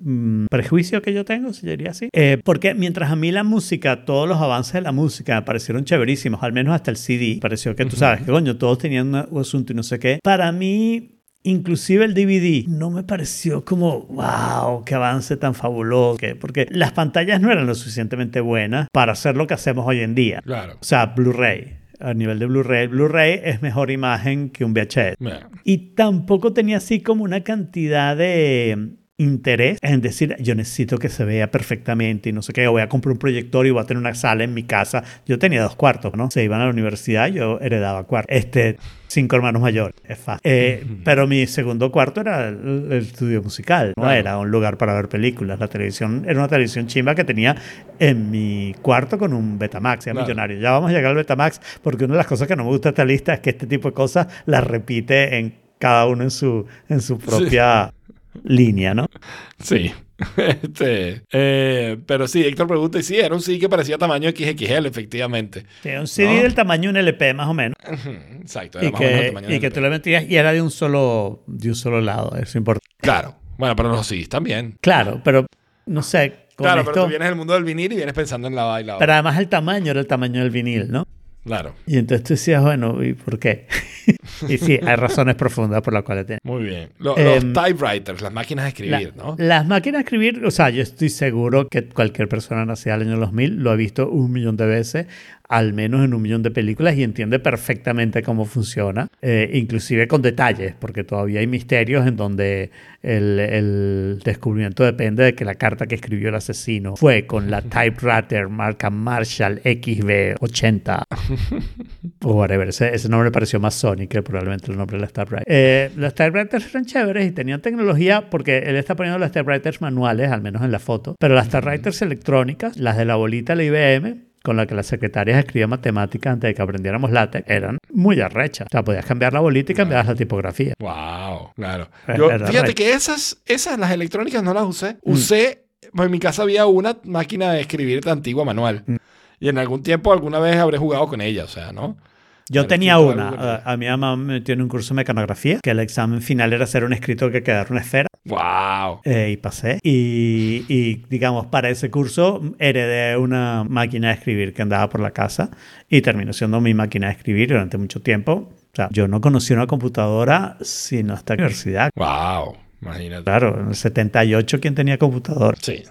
un prejuicio que yo tengo, si yo diría así. Eh, porque mientras a mí la música, todos los avances de la música me parecieron chéverísimos, al menos hasta el CD, pareció que tú sabes que coño, todos tenían un asunto y no sé qué. Para mí, Inclusive el DVD no me pareció como, wow, qué avance tan fabuloso. que- Porque las pantallas no eran lo suficientemente buenas para hacer lo que hacemos hoy en día. Claro. O sea, Blu-ray. A nivel de Blu-ray, Blu-ray es mejor imagen que un VHS. Y tampoco tenía así como una cantidad de interés en decir, yo necesito que se vea perfectamente y no sé qué, voy a comprar un proyector y voy a tener una sala en mi casa. Yo tenía dos cuartos, ¿no? Se iban a la universidad, yo heredaba cuartos. Este, cinco hermanos mayores, es fácil. Eh, pero mi segundo cuarto era el, el estudio musical, no Claro. era un lugar para ver películas. La televisión era una televisión chimba que tenía en mi cuarto con un Betamax, era Claro. millonario. Ya vamos a llegar al Betamax porque una de las cosas que no me gusta de esta lista es que este tipo de cosas las repite en cada uno en su, en su propia línea, ¿no? sí. (laughs) Este, eh, pero sí, Héctor pregunta, y sí, era un CD que parecía tamaño XXL, efectivamente. Tiene un CD ¿No? del tamaño de un LP más o menos. Exacto, era Y más o menos el que, tamaño y del que LP. tú le metías y era de un solo, de un solo lado, eso es importante. Claro. Bueno, pero los CDs también. Claro, pero no sé, con Claro, esto, pero tú vienes del mundo del vinil y vienes pensando en la baila. pero además el tamaño era el tamaño del vinil, ¿no? Claro. Y entonces tú decías, bueno, ¿y por qué? (laughs) Y sí, hay razones profundas por las cuales. Muy bien. Lo- Em, los typewriters, las máquinas de La- escribir, ¿no? Las máquinas de escribir, o sea, yo estoy seguro que cualquier persona nacida al año 2000 lo ha visto un millón de veces, al menos en un millón de películas, y entiende perfectamente cómo funciona, eh, inclusive con detalles, porque todavía hay misterios en donde el, el descubrimiento depende de que la carta que escribió el asesino fue con la (laughs) typewriter marca Marshall XB80 (laughs) o whatever. Ese, ese nombre pareció más Sony que probablemente el nombre de las typewriters. Eh, los typewriters eran chéveres y tenían tecnología porque él está poniendo las typewriters manuales, al menos en la foto, pero las typewriters electrónicas, las de la bolita, la IBM, con la que las secretarias escribían matemáticas antes de que aprendiéramos látex, eran muy arrechas. O sea, podías cambiar la bolita y cambiabas la tipografía. Wow, claro. Yo, fíjate que esas, esas, las electrónicas no las usé. Mm. Usé, pues en mi casa había una máquina de escribir antigua manual. Mm. Y en algún tiempo, alguna vez habré jugado con ella, o sea, ¿no? Yo tenía una. algo, A, a mi mamá me metió en un curso de mecanografía, que el examen final era hacer un escrito que quedara una esfera. Wow. Eh, y pasé. Y, y, digamos, para ese curso heredé una máquina de escribir que andaba por la casa y terminó siendo mi máquina de escribir durante mucho tiempo. O sea, yo no conocí una computadora sino hasta la universidad. Wow. Imagínate. Claro, en el 78, ¿quién tenía computadora? Sí,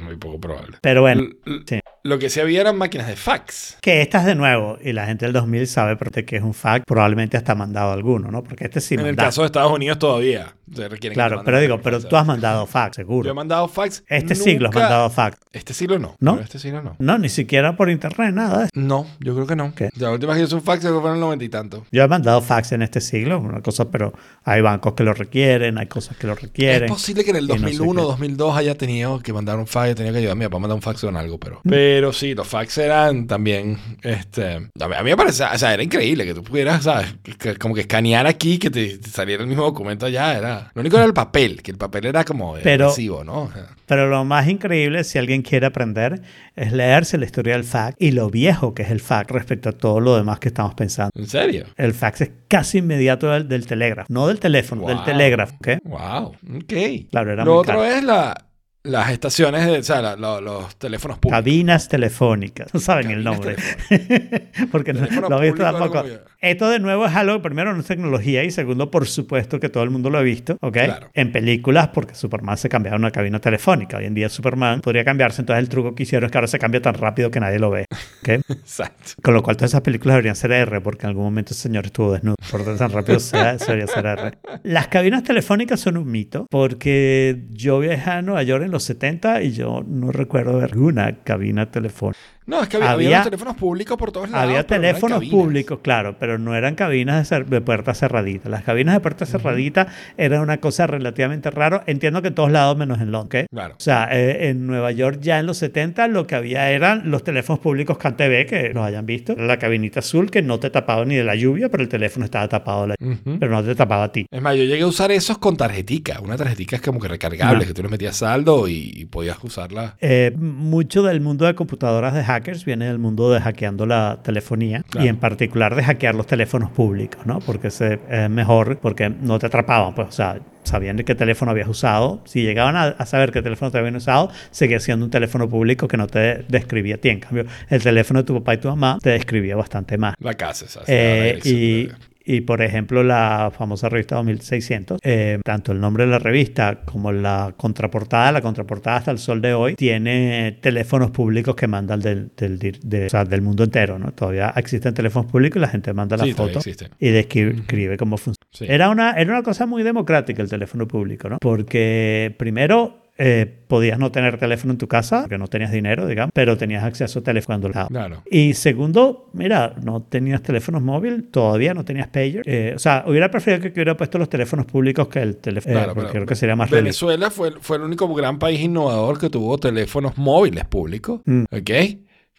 muy poco probable. Pero bueno, L- sí. Lo que sí había eran máquinas de fax. Que estas de nuevo, y la gente del 2000 sabe que es un fact, probablemente hasta mandado alguno, ¿no? Porque este sí en el caso de Estados Unidos todavía. se requieren que Claro, manden pero digo, fax, pero tú has mandado fax, seguro. Yo he mandado fax. Este siglo has nunca- mandado fax. Este siglo no. ¿No? Pero Este siglo no. No, ni siquiera por internet, nada. No, yo creo que no. ¿Qué? La última vez que hice un fax que fue en el noventa y tanto. Yo he mandado fax en este siglo, una cosa, pero hay bancos que lo requieren, hay cosas que lo requieren. Es posible que en el y no sé 2001 o qué. 2002 haya tenido que mandar un fax, tenía que ayudar a mi papá a mandar un fax con algo, pero... Pero sí, los fax eran también, este... A mí, a mí me parece, o sea, era increíble que tú pudieras, ¿sabes? Que- como que escanear aquí, que te, te saliera el mismo documento allá, era... Lo único era el papel, que el papel era como Pero- agresivo, ¿no? O Pero lo más increíble, si alguien quiere aprender, es leerse la historia del fax y lo viejo que es el fax respecto a todo lo demás que estamos pensando. ¿En serio? El fax es casi inmediato del, del telégrafo, no del teléfono, del Wow. telégrafo. ¿ok? Wow, ok. Claro, era Lo muy otro caro. es la, las estaciones, de, o sea, la- lo- los teléfonos públicos. Cabinas telefónicas. No saben el Cabinas nombre. telefónicas. (laughs) Porque no lo he visto tampoco. Esto de nuevo es algo, primero, no es tecnología y segundo, por supuesto que todo el mundo lo ha visto, ¿ok? Claro. En películas, porque Superman se cambiaba a una cabina telefónica. Hoy en día Superman podría cambiarse, entonces el truco que hicieron es que ahora se cambia tan rápido que nadie lo ve, ¿ok? (laughs) Exacto. Con lo cual todas esas películas deberían ser R, porque en algún momento ese señor estuvo desnudo. Por tanto, tan rápido sea, debería ser R. (laughs) Las cabinas telefónicas son un mito, porque yo viajé a Nueva York en los 70 y yo no recuerdo ver una cabina telefónica. No, es que había, había teléfonos públicos por todos lados. Había no teléfonos públicos, claro, pero no eran cabinas de, de puerta cerradita. Las cabinas de puerta cerradita eran una cosa relativamente rara. Entiendo que en todos lados menos en Londres. Claro. O sea, eh, en Nueva York ya en los 70 lo que había eran los teléfonos públicos CanTV, que los hayan visto. La cabinita azul que no te tapaba ni de la lluvia, pero el teléfono estaba tapado la. Pero no te tapaba a ti. Es más, yo llegué a usar esos con tarjetica. Una tarjetica es como que recargable, que tú le metías saldo y, y podías usarla. Eh, mucho del mundo de computadoras de hackers viene del mundo de hackeando la telefonía Claro. y en particular de hackear los teléfonos públicos, ¿no? Porque se- es mejor, porque no te atrapaban, pues, o sea, sabían de qué teléfono habías usado. Si llegaban a, a saber qué teléfono te habían usado, seguía siendo un teléfono público que no te describía a ti. En cambio, el teléfono de tu papá y tu mamá te describía bastante más. La casa, esa. Eh, y, y, por ejemplo, la famosa revista 2600, eh, tanto el nombre de la revista como la contraportada, la contraportada hasta el sol de hoy, tiene teléfonos públicos que mandan del, del, de- o sea, del mundo entero. ¿no? Todavía existen teléfonos públicos y la gente manda la Sí, todavía foto existen. y describe cómo funciona. Sí. Era, una, era una cosa muy democrática el teléfono público, ¿no? Porque primero... eh, podías no tener teléfono en tu casa, porque no tenías dinero, digamos, pero tenías acceso a teléfono Claro. y segundo, mira, no tenías teléfonos móviles, todavía no tenías pager. Eh, o sea, hubiera preferido que hubiera puesto los teléfonos públicos que el teléfono, Claro, porque creo que sería más. Venezuela fue, fue el único gran país innovador que tuvo teléfonos móviles públicos. Mm. ¿Ok?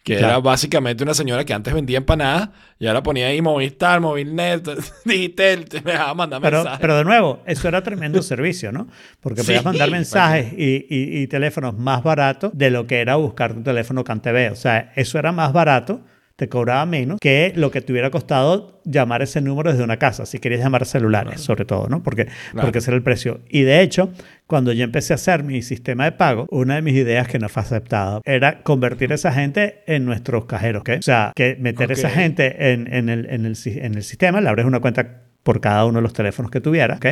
Que Claro. era básicamente una señora que antes vendía empanadas y ahora ponía ahí Movistar, Movilnet, (laughs) Digitel, te me dejaba mandar Pero, mensajes. pero de nuevo, eso era tremendo (laughs) servicio, ¿no? Porque Sí, podías mandar mensajes y, y- y teléfonos más baratos de lo que era buscar un teléfono CanTV. O sea, eso era más barato, te cobraba menos que lo que te hubiera costado llamar ese número desde una casa, si querías llamar celulares, sobre todo, ¿no? Porque, Claro. porque ese era el precio. Y de hecho, cuando yo empecé a hacer mi sistema de pago, una de mis ideas que no fue aceptada era convertir a esa gente en nuestros cajeros, ¿ok? O sea, que meter a esa gente en, en el, en, el, en el sistema, le abres una cuenta por cada uno de los teléfonos que tuviera, ¿ok?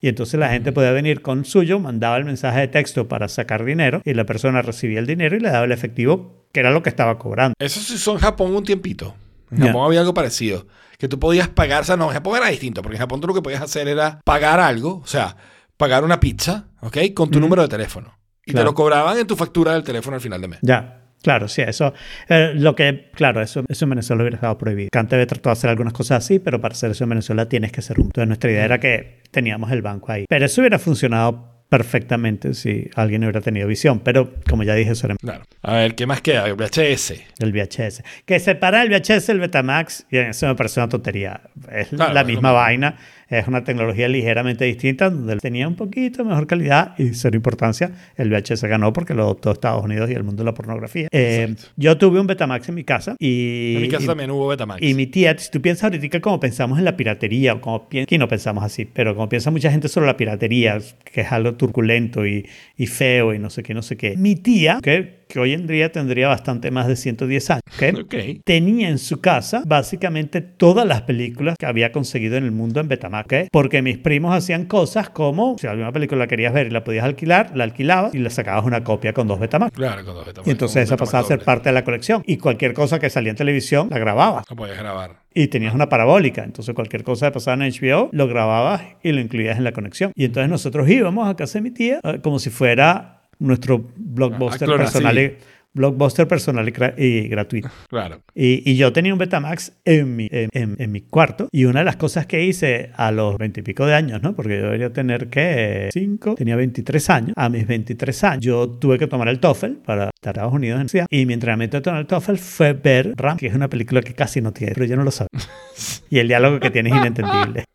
Y entonces la gente podía venir con suyo, mandaba el mensaje de texto para sacar dinero y la persona recibía el dinero y le daba el efectivo, que era lo que estaba cobrando. Eso se en Japón un tiempito. En. Japón había algo parecido. Que tú podías pagar, o sea, no, en Japón era distinto, porque en Japón tú lo que podías hacer era pagar algo, o sea, pagar una pizza, ¿ok? Con tu número de teléfono. Y te lo cobraban en tu factura del teléfono al final de mes. Ya, claro, sí, eso. eh, lo que, claro, eso, eso en Venezuela hubiera estado prohibido. Cantebe trató de hacer algunas cosas así, pero para hacer eso en Venezuela tienes que ser un. Entonces nuestra idea era que teníamos el banco ahí. Pero eso hubiera funcionado perfectamente si alguien hubiera tenido visión. Pero como ya dije, eso era Claro. A ver, ¿qué más queda? El VHS. el VHS. Que separa el VHS del Betamax, y eso me parece una tontería. Es Claro, la misma vaina, es una tecnología ligeramente distinta, donde tenía un poquito mejor calidad y cero importancia. El VHS ganó porque lo adoptó Estados Unidos y el mundo de la pornografía. Eh, yo tuve un Betamax en mi casa y... En mi casa y- también hubo Betamax. y mi tía, si tú piensas ahorita como pensamos en la piratería, o como aquí no pensamos así, pero como piensa mucha gente sobre la piratería, que es algo turbulento y, y feo y no sé qué, no sé qué. Mi tía, que, que hoy en día tendría bastante más de 110 años, ¿ok? (laughs) Ok. tenía en su casa básicamente todas las películas que había conseguido en el mundo en Betamax, ¿ok? Porque mis primos hacían cosas como, si alguna película la querías ver y la podías alquilar, la alquilabas y le sacabas una copia con dos Betamax. Claro, con dos Betamax. Y entonces esa pasaba a ser parte de la colección. Y cualquier cosa que salía en televisión, la grababas. No podías grabar. Y tenías una parabólica. Entonces cualquier cosa que pasaba en HBO, lo grababas y lo incluías en la conexión. Y entonces nosotros íbamos a casa de mi tía eh, como si fuera nuestro blockbuster Ah, claro, personal, sí. blockbuster personal y, gra- y gratuito. Claro. Y, y yo tenía un Betamax en mi, en, en- en mi cuarto. Y una de las cosas que hice a los veintipico de años, ¿no? Porque yo debería tener que cinco, tenía 23 años. A mis 23 años, yo tuve que tomar el TOEFL para Estados Unidos en universidad. Y mi entrenamiento de tomar el TOEFL fue ver Ram, que es una película que casi no tiene, pero yo no lo sabía. (laughs) Y el diálogo que tiene es inentendible. (laughs)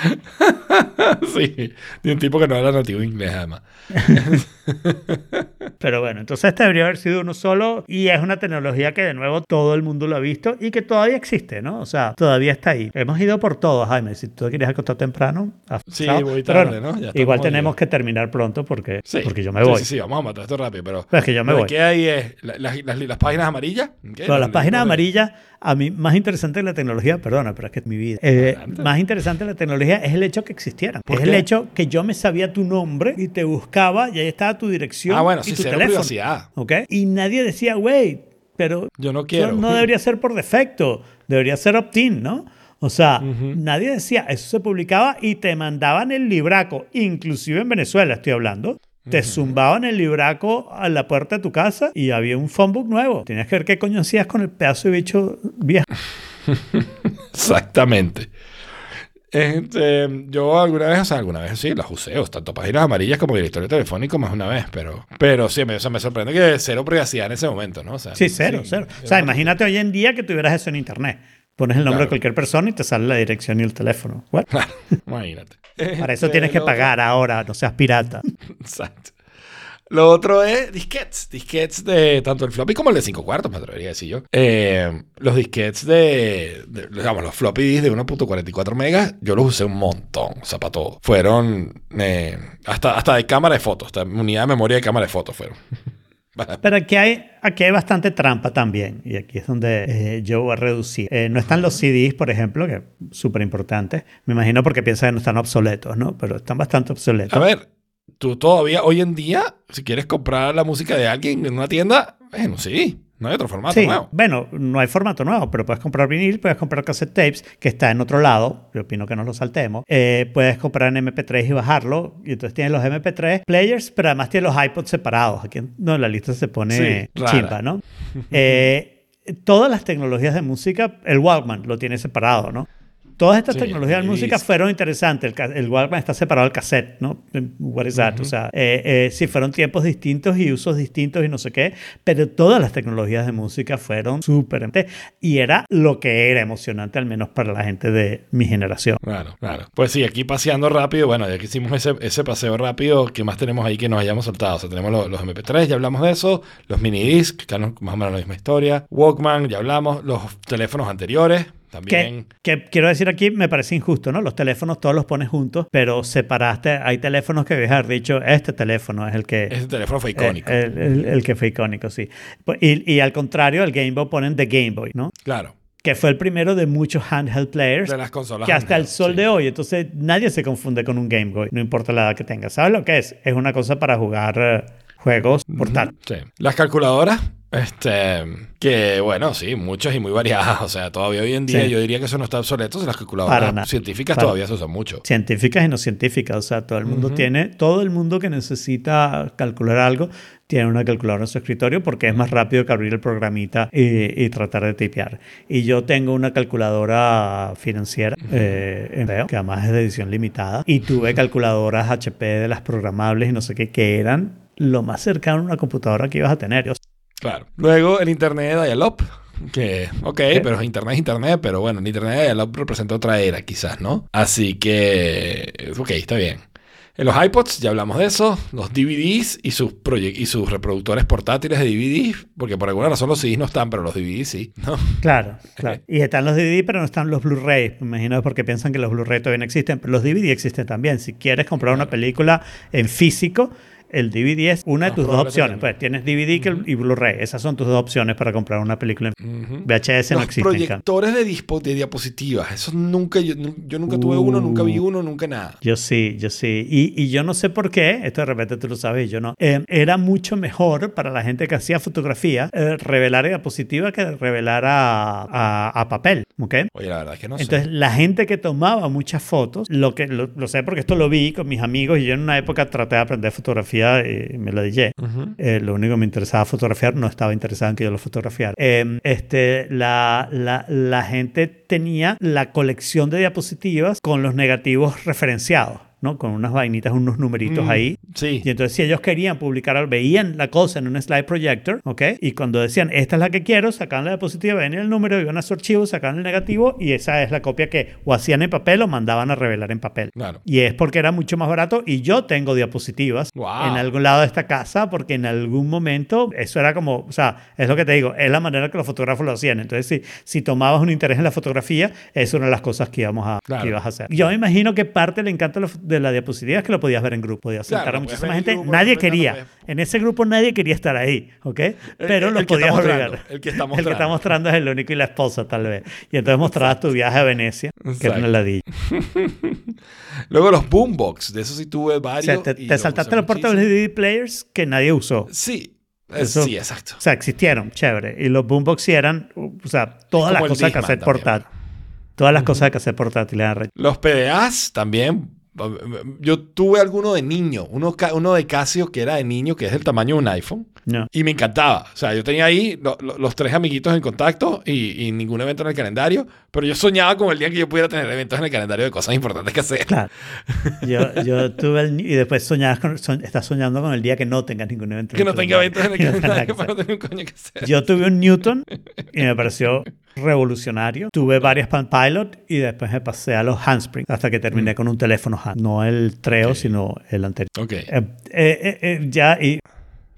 (laughs) sí. De un tipo que no era nativo inglés, además. (laughs) Pero bueno, entonces este debería haber sido uno solo y es una tecnología que de nuevo todo el mundo lo ha visto y que todavía existe, ¿no? O sea, todavía está ahí. Hemos ido por todo, Jaime. Si tú quieres acostar temprano, Sí, voy tarde, ¿no? Ya Igual tenemos que terminar pronto porque, Sí. porque yo me Sí, voy. Sí, sí, vamos a matar esto rápido, pero... Pero es que yo me voy. que hay la- las, páginas amarillas. ¿ok? Pero las páginas amarillas, a mí más interesante de la tecnología, perdona, pero es que es mi vida. Eh, más interesante de la tecnología es el hecho que existieran. ¿Por Es qué? el hecho que yo me sabía tu nombre y te buscaba y ahí estaba tu dirección Ah, bueno, y sí, tu teléfono. privacidad. ¿Ok? Y nadie decía, güey, pero Yo no Eso quiero. no debería ser por defecto, debería ser opt-in, ¿no? O sea, nadie decía, eso se publicaba y te mandaban el libraco, inclusive en Venezuela estoy hablando. Te zumbaban el libraco a la puerta de tu casa y había un phonebook nuevo. Tenías que ver qué coño hacías con el pedazo de bicho viejo. (laughs) Exactamente. Este, yo alguna vez, o sea, alguna vez sí, las usé, o tanto páginas amarillas como directorio telefónico más una vez, pero, pero sí, me, o sea, me sorprende que cero privacidad en ese momento, ¿no? O sea, Sí, cero, cero. O sea, imagínate hoy en día que tuvieras eso en internet. Pones el nombre Claro. de cualquier persona y te sale la dirección y el teléfono. Claro, (laughs) imagínate. para eso Este, tienes que lo- pagar ahora, no seas pirata. Exacto. Lo otro es disquetes. Disquetes de tanto el floppy como el de 5 cuartos, me atrevería a decir yo. Eh, los disquetes de, de- digamos, los floppy disks de 1.44 megas, yo los usé un montón, o sea, para todo. Fueron eh, hasta, hasta de cámara de fotos, hasta unidad de memoria de cámara de fotos fueron. (laughs) Pero aquí hay, aquí hay bastante trampa también, y aquí es donde eh, yo voy a reducir. Eh, no están los CDs, por ejemplo, que es súper importante. Me imagino porque piensan que no están obsoletos, ¿no? Pero están bastante obsoletos. A ver, tú todavía hoy en día, si quieres comprar la música de alguien en una tienda, bueno, sí, no hay otro formato Sí, nuevo. bueno, no hay formato nuevo, pero puedes comprar vinil, puedes comprar cassette tapes, que está en otro lado, yo opino que no lo saltemos. Eh, puedes comprar en MP3 y bajarlo, y entonces tienes los MP3 players, pero además tienes los iPods separados. Aquí no, la lista se pone Sí, chimba, ¿no? (laughs) Eh, todas las tecnologías de música, el Walkman lo tiene separado, ¿no? Todas estas Sí, tecnologías de música fueron interesantes. El, el Walkman está separado del cassette, ¿no? What is that? O sea, eh, eh, sí, fueron tiempos distintos y usos distintos y no sé qué, pero todas las tecnologías de música fueron súper... Y era lo que era emocionante, al menos para la gente de mi generación. Claro, claro. Pues sí, aquí paseando rápido, bueno, ya que hicimos ese, ese paseo rápido, ¿qué más tenemos ahí que nos hayamos soltado? O sea, tenemos los, los MP3, ya hablamos de eso, los mini disc, que eran más o menos la misma historia, Walkman, ya hablamos, los teléfonos anteriores, también. Que, que quiero decir aquí, me parece injusto, ¿no? Los teléfonos todos los pones juntos, pero separaste, hay teléfonos que dejar dicho, este teléfono es el que... Ese teléfono fue icónico. Eh, El, el- el que fue icónico, sí. Pues, Y, y al contrario, el Game Boy ponen The Game Boy, ¿no? claro. que fue el primero de muchos handheld players. De las consolas Que hasta el sol sí. de hoy. Entonces nadie se confunde con un Game Boy, no importa la edad que tenga. ¿Sabes lo que es? Es una cosa para jugar eh, juegos portátiles. Sí. Las calculadoras, este, que bueno, sí, muchas y muy variadas. (laughs) O sea, todavía hoy en día Sí. yo diría que eso no está obsoleto. Las calculadoras Para científicas Para- todavía se usan mucho. Científicas y no científicas. O sea, todo el mundo tiene, todo el mundo que necesita calcular algo tiene una calculadora en su escritorio porque es más rápido que abrir el programita y, y tratar de tipear. Y yo tengo una calculadora financiera eh, en Veo, que además es de edición limitada, y tuve calculadoras HP de las programables y no sé qué, que eran lo más cercano a una computadora que ibas a tener. O sea, Claro. Luego el Internet de Dial-Up. Que, ok, pero Internet es Internet, pero bueno, el Internet de Dial-Up representa otra era, quizás, ¿no? Así que, ok, está bien. En los iPods, ya hablamos de eso, los DVDs y sus, y sus reproductores portátiles de DVDs, porque por alguna razón los CDs no están, pero los DVDs sí, ¿no? Claro, (laughs) claro. Y están los DVD, pero no están los Blu-ray. Me imagino porque piensan que los Blu-ray todavía no existen, pero los DVD existen también. Si quieres comprar una película en físico, el DVD es una de Más tus dos opciones. Pues tienes DVD que- y Blu-ray. Esas son tus dos opciones para comprar una película en. VHS. no existen. proyectores de, dispo, de diapositivas, esos nunca, yo, yo nunca tuve uno, nunca vi uno, nunca nada. Yo sí, yo sí. Y, y yo no sé por qué, esto de repente tú lo sabes, y yo no. Eh, era mucho mejor para la gente que hacía fotografía eh, revelar diapositiva que revelar a, a- a papel. ¿ok? Oye, la verdad es que no sé. Entonces, la gente que tomaba muchas fotos, lo que lo, lo sé porque esto lo vi con mis amigos y yo en una época traté de aprender fotografía y me lo dije. Eh, lo único que me interesaba fotografiar, no estaba interesado en que yo lo fotografiara. Eh, este, la, la, la gente tenía la colección de diapositivas con los negativos referenciados. ¿No? Con unas vainitas, unos numeritos Mm, ahí. Sí. Y entonces si ellos querían publicar, veían la cosa en un slide projector, ¿ok? Y cuando decían, esta es la que quiero, sacaban la diapositiva, veían el número, iban a su archivo, sacaban el negativo y esa es la copia que o hacían en papel o mandaban a revelar en papel. Claro. Y es porque era mucho más barato y yo tengo diapositivas Wow. en algún lado de esta casa porque en algún momento eso era como, o sea, es lo que te digo, es la manera que los fotógrafos lo hacían. Entonces, si, si tomabas un interés en la fotografía, es una de las cosas que, íbamos a, Claro. que ibas a hacer. Yo me imagino que parte del encanto de la- de la diapositiva es que lo podías ver en grupo, podías Claro, sentar a muchísima gente. grupo, nadie quería, en ese grupo nadie quería estar ahí, ¿ok? Pero el lo que podías obligar. el que está El que está mostrando. es el único y la esposa, tal vez. Y entonces mostrabas tu viaje a Venecia, que era Exacto. una ladilla. (laughs) Luego los boombox, de eso sí tuve O varios. sea, te, saltaste los portables. DVD players que nadie usó. Sí, eh, Eso- sí, exacto. O sea, existieron, chévere. Y los boombox sí eran, o sea, todas las el cosas cassette también, portátil. Todas las cosas de cassette portátil eran Los PDAs también. Yo tuve alguno de niño, uno, uno de Casio que era de niño, que es del tamaño de un iPhone. No. Y me encantaba. O sea, yo tenía ahí lo- lo- los tres amiguitos en contacto y, y ningún evento en el calendario. Pero yo soñaba con el día que yo pudiera tener eventos en el calendario de cosas importantes que hacer. Claro. (laughs) Yo, yo tuve el, y después soñabas con, estás soñando con el día que no tengas ningún evento. (laughs) Que no tenga eventos en el calendario (laughs) que para no tener un coño que hacer. Yo tuve un Newton y me pareció revolucionario. Tuve varias Pan Pilot y después me pasé a los handspring hasta que Mm. terminé con un teléfono hand. No el Treo, sino el anterior. Ok. Eh, eh, eh, ya, y,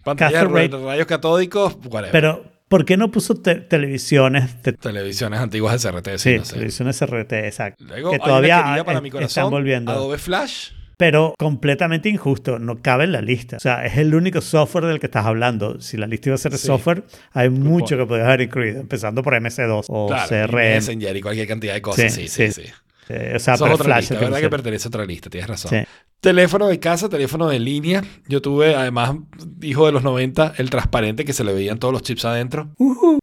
Pantallas, Cathode ra- rayos catódicos, whatever. pero ¿por qué no puso te- televisiones? de- Televisiones antiguas de CRT, sí, sí, no sé. televisiones RT, exacto. Luego, que hay todavía una para mi corazón, están volviendo. Adobe Flash. Pero completamente injusto, no cabe en la lista. O sea, es el único software del que estás hablando. Si la lista iba a ser de Sí. software, hay mucho point. que podías haber incluido, empezando por MS2 o Claro, y CRM. Messenger y cualquier cantidad de cosas. Sí, sí, sí. Sí, Eh, o sea, Eso es otra Flash. lista, verdad que pertenece a otra lista, tienes razón. Sí. Teléfono de casa, teléfono de línea. Yo tuve, además, hijo de los 90, el transparente que se le veían todos los chips adentro.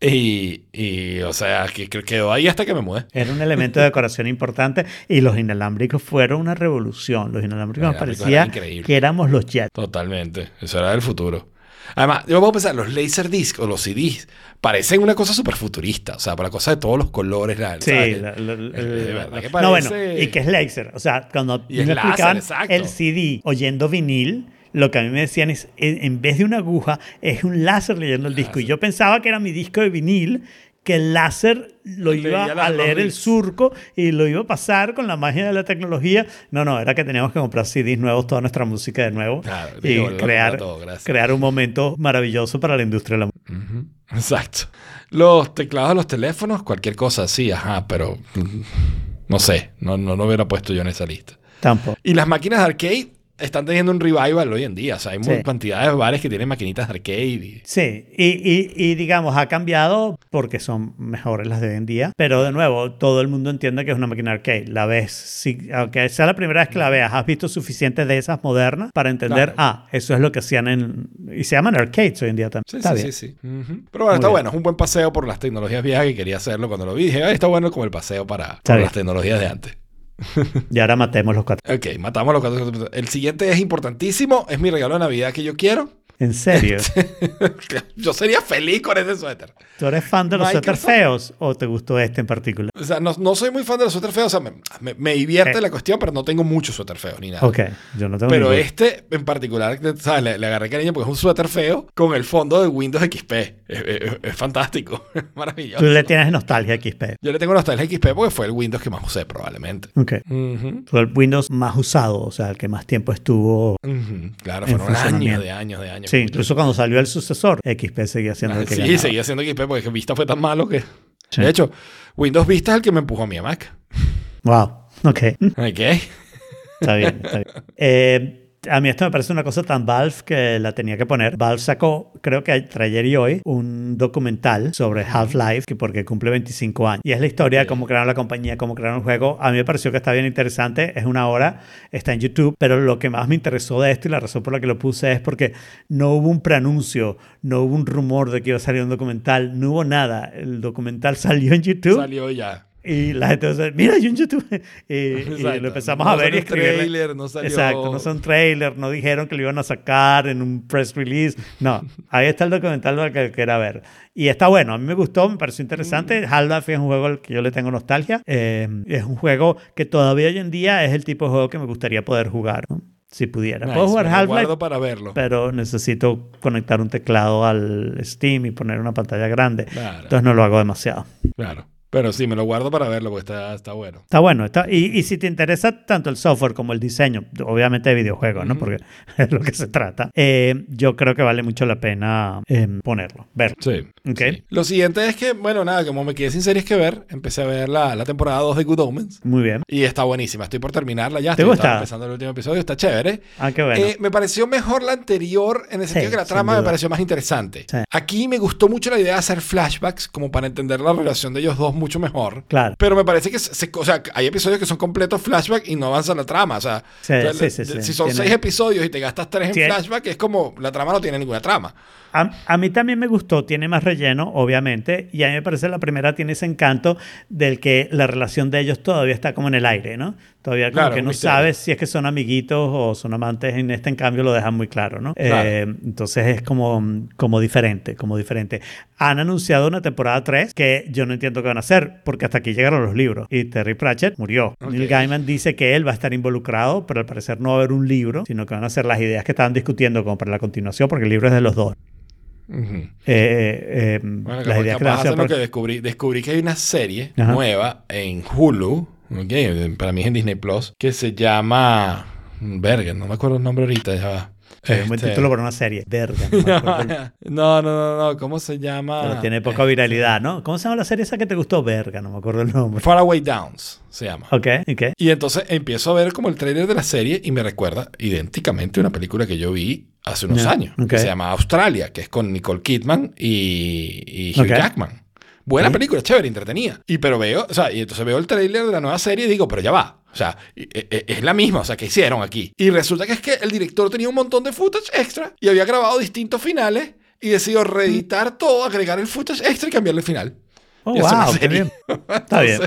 y, y, o sea, que, que quedó ahí hasta que me mudé. Era un elemento de decoración importante y los inalámbricos fueron una revolución. Los inalámbricos Los inalámbricos parecía eran increíbles. que éramos los jets. Totalmente. Eso era del futuro. Además, yo puedo pensar, los Laserdisc o los CDs parecen una cosa súper futurista. O sea, para cosas de todos los colores. la- Sí, la- la- verdad que no, bueno, parece- y que es laser. O sea, cuando me láser, explicaban exacto. el CD oyendo vinil, lo que a mí me decían es, en en vez de una aguja, es un láser leyendo el disco. Y yo pensaba que era mi disco de vinil, que el láser lo iba a leer el surco y lo iba a pasar con la magia de la tecnología. No, no, era que teníamos que comprar CDs nuevos, toda nuestra música de nuevo Claro, y digo, crear, todo, crear un momento maravilloso para la industria de la música. Exacto. Los teclados de los teléfonos, cualquier cosa así, ajá, pero mm, no sé, no, no lo hubiera puesto yo en esa lista. Tampoco. Y las máquinas de arcade, están teniendo un revival hoy en día. O sea, hay Sí. muy cantidad de bares que tienen maquinitas de arcade. Y... Sí, y, y- y, digamos, ha cambiado porque son mejores las de hoy en día, pero de nuevo, todo el mundo entiende que es una máquina arcade. La ves, si, aunque sea la primera vez que la veas, has visto suficientes de esas modernas para entender, Claro. ah, eso es lo que hacían en... Y se llaman arcades hoy en día también. Sí, Está sí, bien. sí, sí. Pero bueno, está bien. bueno. Es un buen paseo por las tecnologías viejas que quería hacerlo cuando lo vi. Dije, "Ay, está bueno como el paseo para por las tecnologías de antes. (laughs) Y ahora matemos los cuatro. Ok, matamos los cuatro. El siguiente es importantísimo. Es mi regalo de Navidad que yo quiero. ¿En serio? (laughs) yo sería feliz con ese suéter. ¿Tú eres fan de los suéter Microsoft. feos o te gustó este en particular? O sea, no, no soy muy fan de los suéter feos. O sea, me, me- me divierte Eh. la cuestión, pero no tengo muchos suéter feos ni nada. Ok, yo no tengo Pero este en particular, ¿sabes? Le, le agarré cariño porque es un suéter feo con el fondo de Windows XP. Es, es- es fantástico. (laughs) Es maravilloso. Tú le tienes nostalgia a XP. Yo le tengo nostalgia a XP porque fue el Windows que más usé probablemente. Ok. Fue el Windows más usado, o sea, el que más tiempo estuvo. ujú. Claro, En fueron años de años de años. Sí, incluso cuando salió el sucesor, XP seguía siendo Ah, el que sí, ganaba. seguía siendo XP porque que Vista fue tan malo que... Sí. De hecho, Windows Vista es el que me empujó a mi Mac. Wow, ok, ¿Ok? está bien, está bien. (laughs) Eh, a mí esto me parece una cosa tan Valve que la tenía que poner. Valve sacó, creo que entre ayer y hoy, un documental sobre Half-Life, que porque cumple 25 años. Y es la historia de cómo crearon la compañía, cómo crearon el juego. A mí me pareció que está bien interesante. Es una hora, está en YouTube. Pero lo que más me interesó de esto y la razón por la que lo puse es porque no hubo un preanuncio, no hubo un rumor de que iba a salir un documental, no hubo nada. El documental (laughs) salió en YouTube. Salió ya. Y la gente dice, mira, yo en YouTube. (laughs) Y, y lo empezamos No a ver y escribirle. trailer, no salió- Exacto, no son trailer, no dijeron que lo iban a sacar en un press release. No, (laughs) ahí está el documental para que quiera ver. Y está bueno, a mí me gustó, me pareció interesante. Mm. Half-Life es un juego al que yo le tengo nostalgia. Eh, es un juego que todavía hoy en día es el tipo de juego que me gustaría poder jugar, ¿no? si pudiera. Nice, Puedo jugar Half-Life, para verlo. pero necesito conectar un teclado al Steam y poner una pantalla grande. Claro. Entonces no lo hago demasiado. Claro. Pero sí, me lo guardo para verlo porque está, está bueno. Está bueno. Está, y, y si te interesa tanto el software como el diseño, obviamente de videojuegos, ¿no? Ujú. Porque (laughs) es lo que se trata. eh, yo creo que vale mucho la pena eh, ponerlo, verlo. Sí. Ok. sí. Lo siguiente es que, bueno, nada, como me quedé sin series que ver, empecé a ver la, la temporada 2 de Good Omens. Muy bien. Y está buenísima. Estoy por terminarla ya. ¿Te Estoy gusta? empezando el último episodio. Está chévere. Ah, qué bueno. Eh, me pareció mejor la anterior en el Sí, sentido que la trama me pareció más interesante. Sí. Aquí me gustó mucho la idea de hacer flashbacks como para entender la relación de ellos dos mucho mejor. claro. Pero me parece que se- o sea, hay episodios que son completos flashback y no avanza la trama. O sea, Sí, o sea, sí, sí, sí. si son Tiene- seis episodios y te gastas tres en flashback, es como la trama no tiene ninguna trama. A, a mí también me gustó, tiene más relleno, obviamente, y a mí me parece la primera tiene ese encanto del que la relación de ellos todavía está como en el aire, ¿no? Todavía como Claro, que no misterio. sabes si es que son amiguitos o son amantes, en este en cambio lo dejan muy claro, ¿no? Claro. Eh, entonces es como, como diferente, como diferente. Han anunciado una temporada 3 que yo no entiendo qué van a hacer, porque hasta aquí llegaron los libros, y Terry Pratchett murió. Neil Gaiman dice que él va a estar involucrado, pero al parecer no va a haber un libro, sino que van a ser las ideas que estaban discutiendo como para la continuación, porque el libro es de los dos. Ujú. Eh, eh, Bueno, las capaz, ideas que capaz lo que descubrí. Descubrí que hay una serie Ajá. nueva en Hulu, para mí es en Disney Plus, que se llama. Verga, no me acuerdo el nombre ahorita, ya va. Es un buen Este- título para una serie. Verga. no (laughs) No, no, no, no, ¿cómo se llama? Pero tiene poca viralidad, ¿no? ¿Cómo se llama la serie esa que te gustó? Verga, no me acuerdo el nombre. Faraway Downs se llama. Ok, ok. Y entonces empiezo a ver como el tráiler de la serie y me recuerda idénticamente una película que yo vi hace unos años, que se llama Australia, que es con Nicole Kidman y, y Hugh. Jackman. Buena película, chévere, entretenida. Y pero veo, o sea, y entonces veo el tráiler de la nueva serie y digo, pero ya va. O sea, e- e- es la misma, o sea, ¿qué hicieron aquí? Y resulta que es que el director tenía un montón de footage extra y había grabado distintos finales y decidió reeditar todo, agregar el footage extra y cambiarle el final. Oh, wow, qué bien. (laughs) Está bien.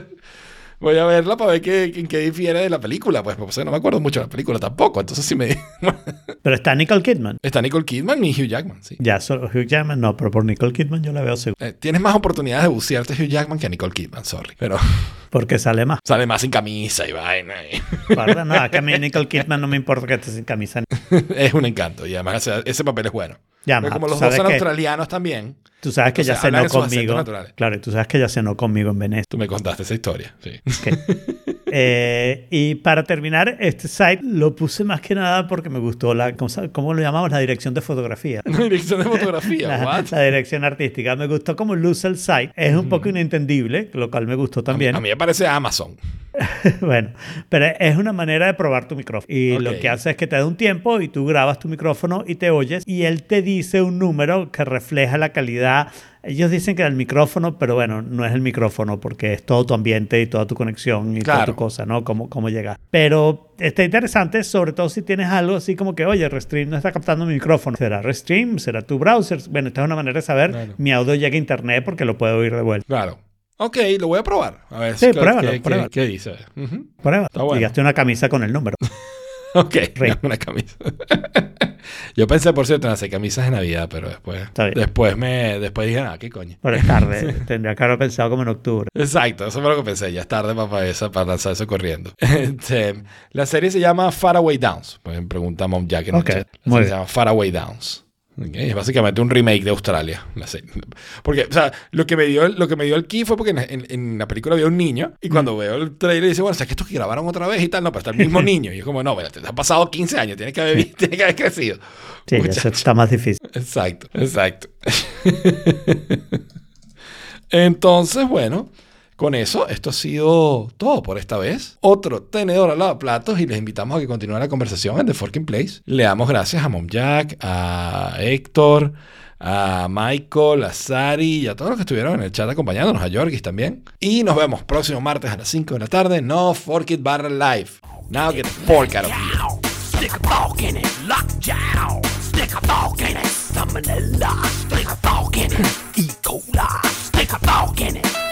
Voy a verla para ver qué, en qué difiere de la película, pues, porque no me acuerdo mucho de la película tampoco. Entonces, sí me. (laughs) Pero está Nicole Kidman. Está Nicole Kidman y Hugh Jackman, sí. Ya, solo Hugh Jackman no, pero por Nicole Kidman yo la veo seguro. Eh, tienes más oportunidades de bucearte a Hugh Jackman que a Nicole Kidman, sorry. Pero (laughs) Porque sale más. sale más sin camisa y vaina. y- (laughs) Guarda, No, a mí Nicole Kidman no me importa que esté sin camisa. es un encanto y además ese, ese papel es bueno. Ya, como los dos son que- australianos también, Tú sabes que O ya sea, cenó conmigo. Claro, y tú sabes que ya cenó conmigo en Venecia. tú me contaste esa historia. Sí. Ok. (laughs) Eh, y para terminar, este site lo puse más que nada porque me gustó la, ¿cómo, lo llamamos? La dirección de fotografía. (laughs) Dirección de fotografía, (laughs) La, what? la dirección artística. Me gustó como luce el site. Es un poco inentendible, lo cual me gustó también. A mí me parece Amazon. (laughs) bueno, pero es una manera de probar tu micrófono. Y lo Ok. que hace es que te da un tiempo y tú grabas tu micrófono y te oyes y él te dice un número que refleja la calidad. Ellos dicen que el micrófono, pero bueno, no es el micrófono porque es todo tu ambiente y toda tu conexión y toda Claro. tu cosa, ¿no? Cómo, cómo llegas. Pero está interesante, sobre todo si tienes algo así como que, oye, Restream no está captando mi micrófono. ¿Será Restream? ¿Será tu browser? Bueno, esta es una manera de saber Claro. mi audio llega a internet porque lo puedo oír de vuelta. Claro. Ok, lo voy a probar. A ver Sí, qué- pruébalo, qué, pruébalo. qué dice. Ujú. Prueba. Está bueno. Y gasté una camisa con el número. (laughs) Ok, Rey. una camisa. (laughs) Yo pensé, por cierto, en hacer camisas de Navidad, pero después, después me, después dije, ah, qué coño. Pero es tarde. (laughs) Tendría que haber pensado como en octubre. Exacto, eso fue lo que pensé. Ya es tarde para, esa- para lanzar eso corriendo. (laughs) Este, la serie se llama Faraway Downs. Pues pregunta Mom Jack en el Ok, chat. La serie se llama Faraway Downs. Es básicamente un remake de Australia. la serie. Porque, o sea, lo que me dio, lo que me dio el key fue porque en, en- en la película había un niño y Mm. cuando veo el trailer dice, bueno, o sea, que esto que grabaron otra vez y tal, no, pero está el mismo (laughs) niño. Y yo como, no, pero te ha pasado 15 años, tiene que haber, que haber crecido. Sí, Muchacho. eso está más difícil. Exacto, exacto. (laughs) Entonces, bueno, con eso, esto ha sido todo por esta vez. Otro tenedor al lado de platos y les invitamos a que continúen la conversación en The Forking Place. Le damos gracias a Mom Jack, a Héctor, a Michael, a Sari y a todos los que estuvieron en el chat acompañándonos, a Yorgis también. Y nos vemos próximo martes a las 5 de la tarde. No Fork It Barra Live. Now get the fork out of here. Stick a fork in it, lock down. Stick a fork in it, salmonella. Stick a in it, (laughs) Stick a in it.